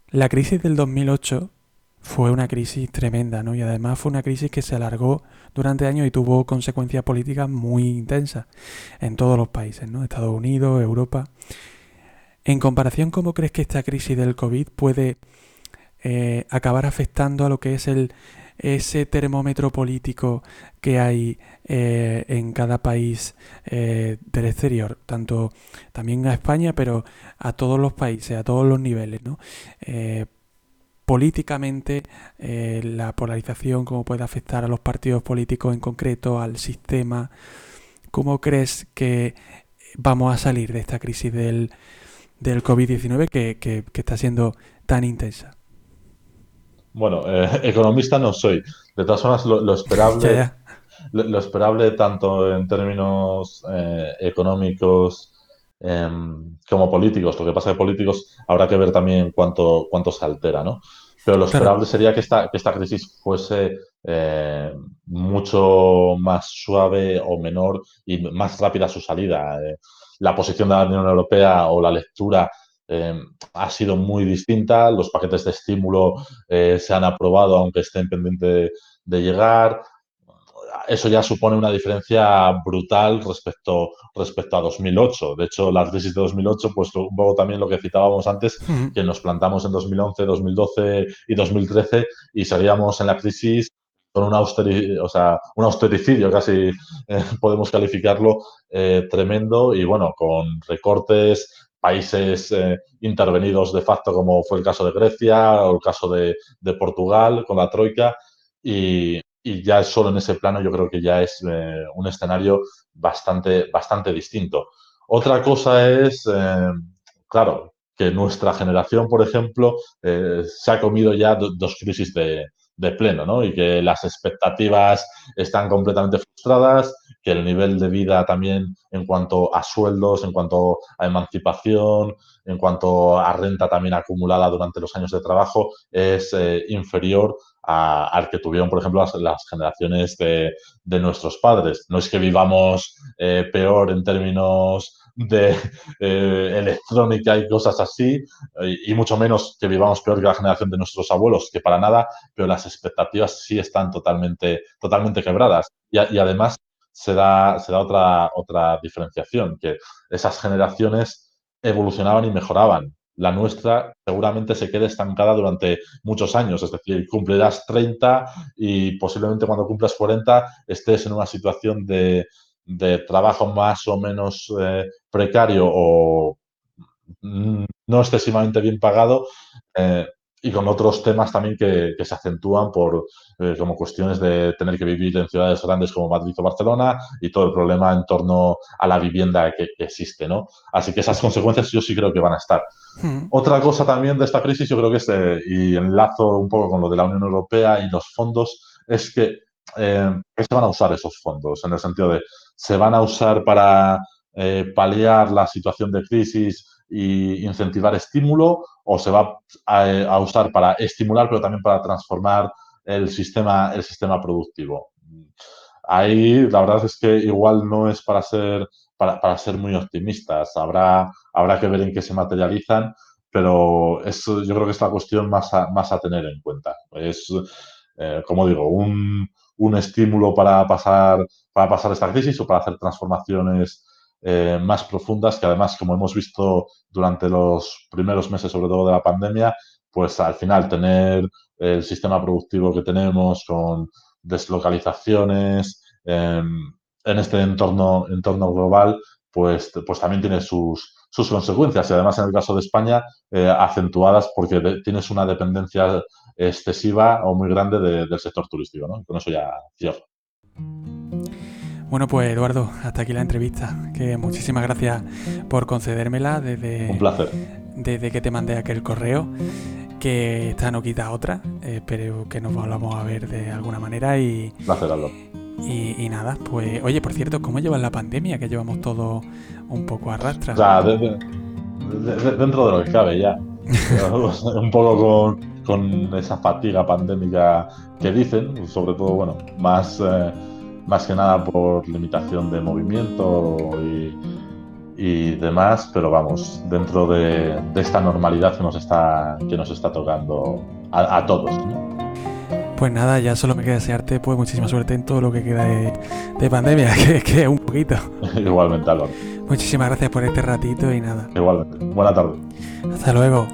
la crisis del 2008 fue una crisis tremenda, ¿no? Y además fue una crisis que se alargó durante años y tuvo consecuencias políticas muy intensas en todos los países, ¿no? Estados Unidos, Europa. En comparación, ¿cómo crees que esta crisis del COVID puede eh, acabar afectando a lo que es el, ese termómetro político que hay eh, en cada país eh, del exterior, tanto también a España, pero a todos los países, a todos los niveles, ¿no? Eh, políticamente la polarización, cómo puede afectar a los partidos políticos en concreto, al sistema. ¿Cómo crees que vamos a salir de esta crisis del, del COVID-19 que, que, está siendo tan intensa? Bueno, economista no soy. De todas formas, lo, esperable, lo, esperable tanto en términos eh, económicos em, como políticos. Lo que pasa que políticos habrá que ver también cuánto, cuánto se altera, ¿no? Pero lo esperable sería que esta, que esta crisis fuese eh, mucho más suave o menor y más rápida su salida. Eh, la posición de la Unión Europea o la lectura em, ha sido muy distinta. Los paquetes de estímulo se han aprobado, aunque estén pendientes de llegar eso ya supone una diferencia brutal respecto, respecto a 2008. De hecho, la crisis de 2008, pues un poco también lo que citábamos antes, que nos plantamos en 2011, 2012 y 2013 y seguíamos en la crisis con un, o sea, un austericidio, casi eh, podemos calificarlo, eh, tremendo y bueno, con recortes, países eh, intervenidos de facto, como fue el caso de Grecia o el caso de, de Portugal con la Troika. Y, y ya solo en ese plano yo creo que ya es eh, un escenario bastante, bastante distinto. Otra cosa es, eh, claro, que nuestra generación, por ejemplo, eh, se ha comido ya dos crisis de, de pleno, ¿no? Y que las expectativas están completamente frustradas, que el nivel de vida también en cuanto a sueldos, en cuanto a emancipación, en cuanto a renta también acumulada durante los años de trabajo, es inferior al que tuvieron, por ejemplo, las, generaciones de, nuestros padres. No es que vivamos eh, peor en términos de eh, electrónica y cosas así, y, mucho menos que vivamos peor que la generación de nuestros abuelos, que para nada, pero las expectativas sí están totalmente, totalmente quebradas. Y, y además se da, se da otra, otra diferenciación, que esas generaciones evolucionaban y mejoraban la nuestra seguramente se quede estancada durante muchos años, es decir, cumplirás 30 y posiblemente cuando cumplas 40 estés en una situación de, trabajo más o menos eh, precario o mm, no excesivamente bien pagado, eh, y con otros temas también que, se acentúan por eh, como cuestiones de tener que vivir en ciudades grandes como Madrid o Barcelona y todo el problema en torno a la vivienda que, existe, ¿no? Así que esas consecuencias yo sí creo que van a estar. Hmm. Otra cosa también de esta crisis, yo creo que es, eh, y enlazo un poco con lo de la Unión Europea y los fondos, es que eh, se van a usar esos fondos? En el sentido de, ¿se van a usar para paliar la situación de crisis y incentivar estímulo o se va a, usar para estimular, pero también para transformar el sistema, el sistema productivo. Ahí la verdad es que igual no es para ser, para, ser muy optimistas. Habrá, habrá que ver en qué se materializan, pero eso yo creo que es la cuestión más a, más a tener en cuenta. Es, eh, como digo, un, un estímulo para pasar, para pasar esta crisis o para hacer transformaciones eh, más profundas que además, como hemos visto durante los primeros meses, sobre todo de la pandemia, pues al final tener el sistema productivo que tenemos con deslocalizaciones em, en este entorno, entorno global, pues, pues también tiene sus, sus consecuencias y además en el caso de España eh, acentuadas porque tienes una dependencia excesiva o muy grande del sector turístico. ¿no? Con eso ya cierro. Bueno, pues Eduardo, hasta aquí la entrevista. Que muchísimas gracias por concedérmela desde. Un placer. Desde que te mandé aquel correo. Que esta no quita otra. espero que nos volvamos a ver de alguna manera y. Un placer, Aldo. Y, nada, pues, oye, por cierto, ¿cómo llevas la pandemia? Que llevamos todo un poco a. O sea, dentro de lo que cabe ya. un poco con, con, esa fatiga pandémica que dicen, sobre todo, bueno, más. Eh, más que nada por limitación de movimiento y, demás, pero vamos, dentro de, esta normalidad que nos está, que nos está tocando a, todos. Pues nada, ya solo me queda desearte pues muchísima suerte en todo lo que queda de, pandemia, que, es un poquito. Igualmente, Álvaro. Muchísimas gracias por este ratito y nada. Igualmente. Buena tarde. Hasta luego.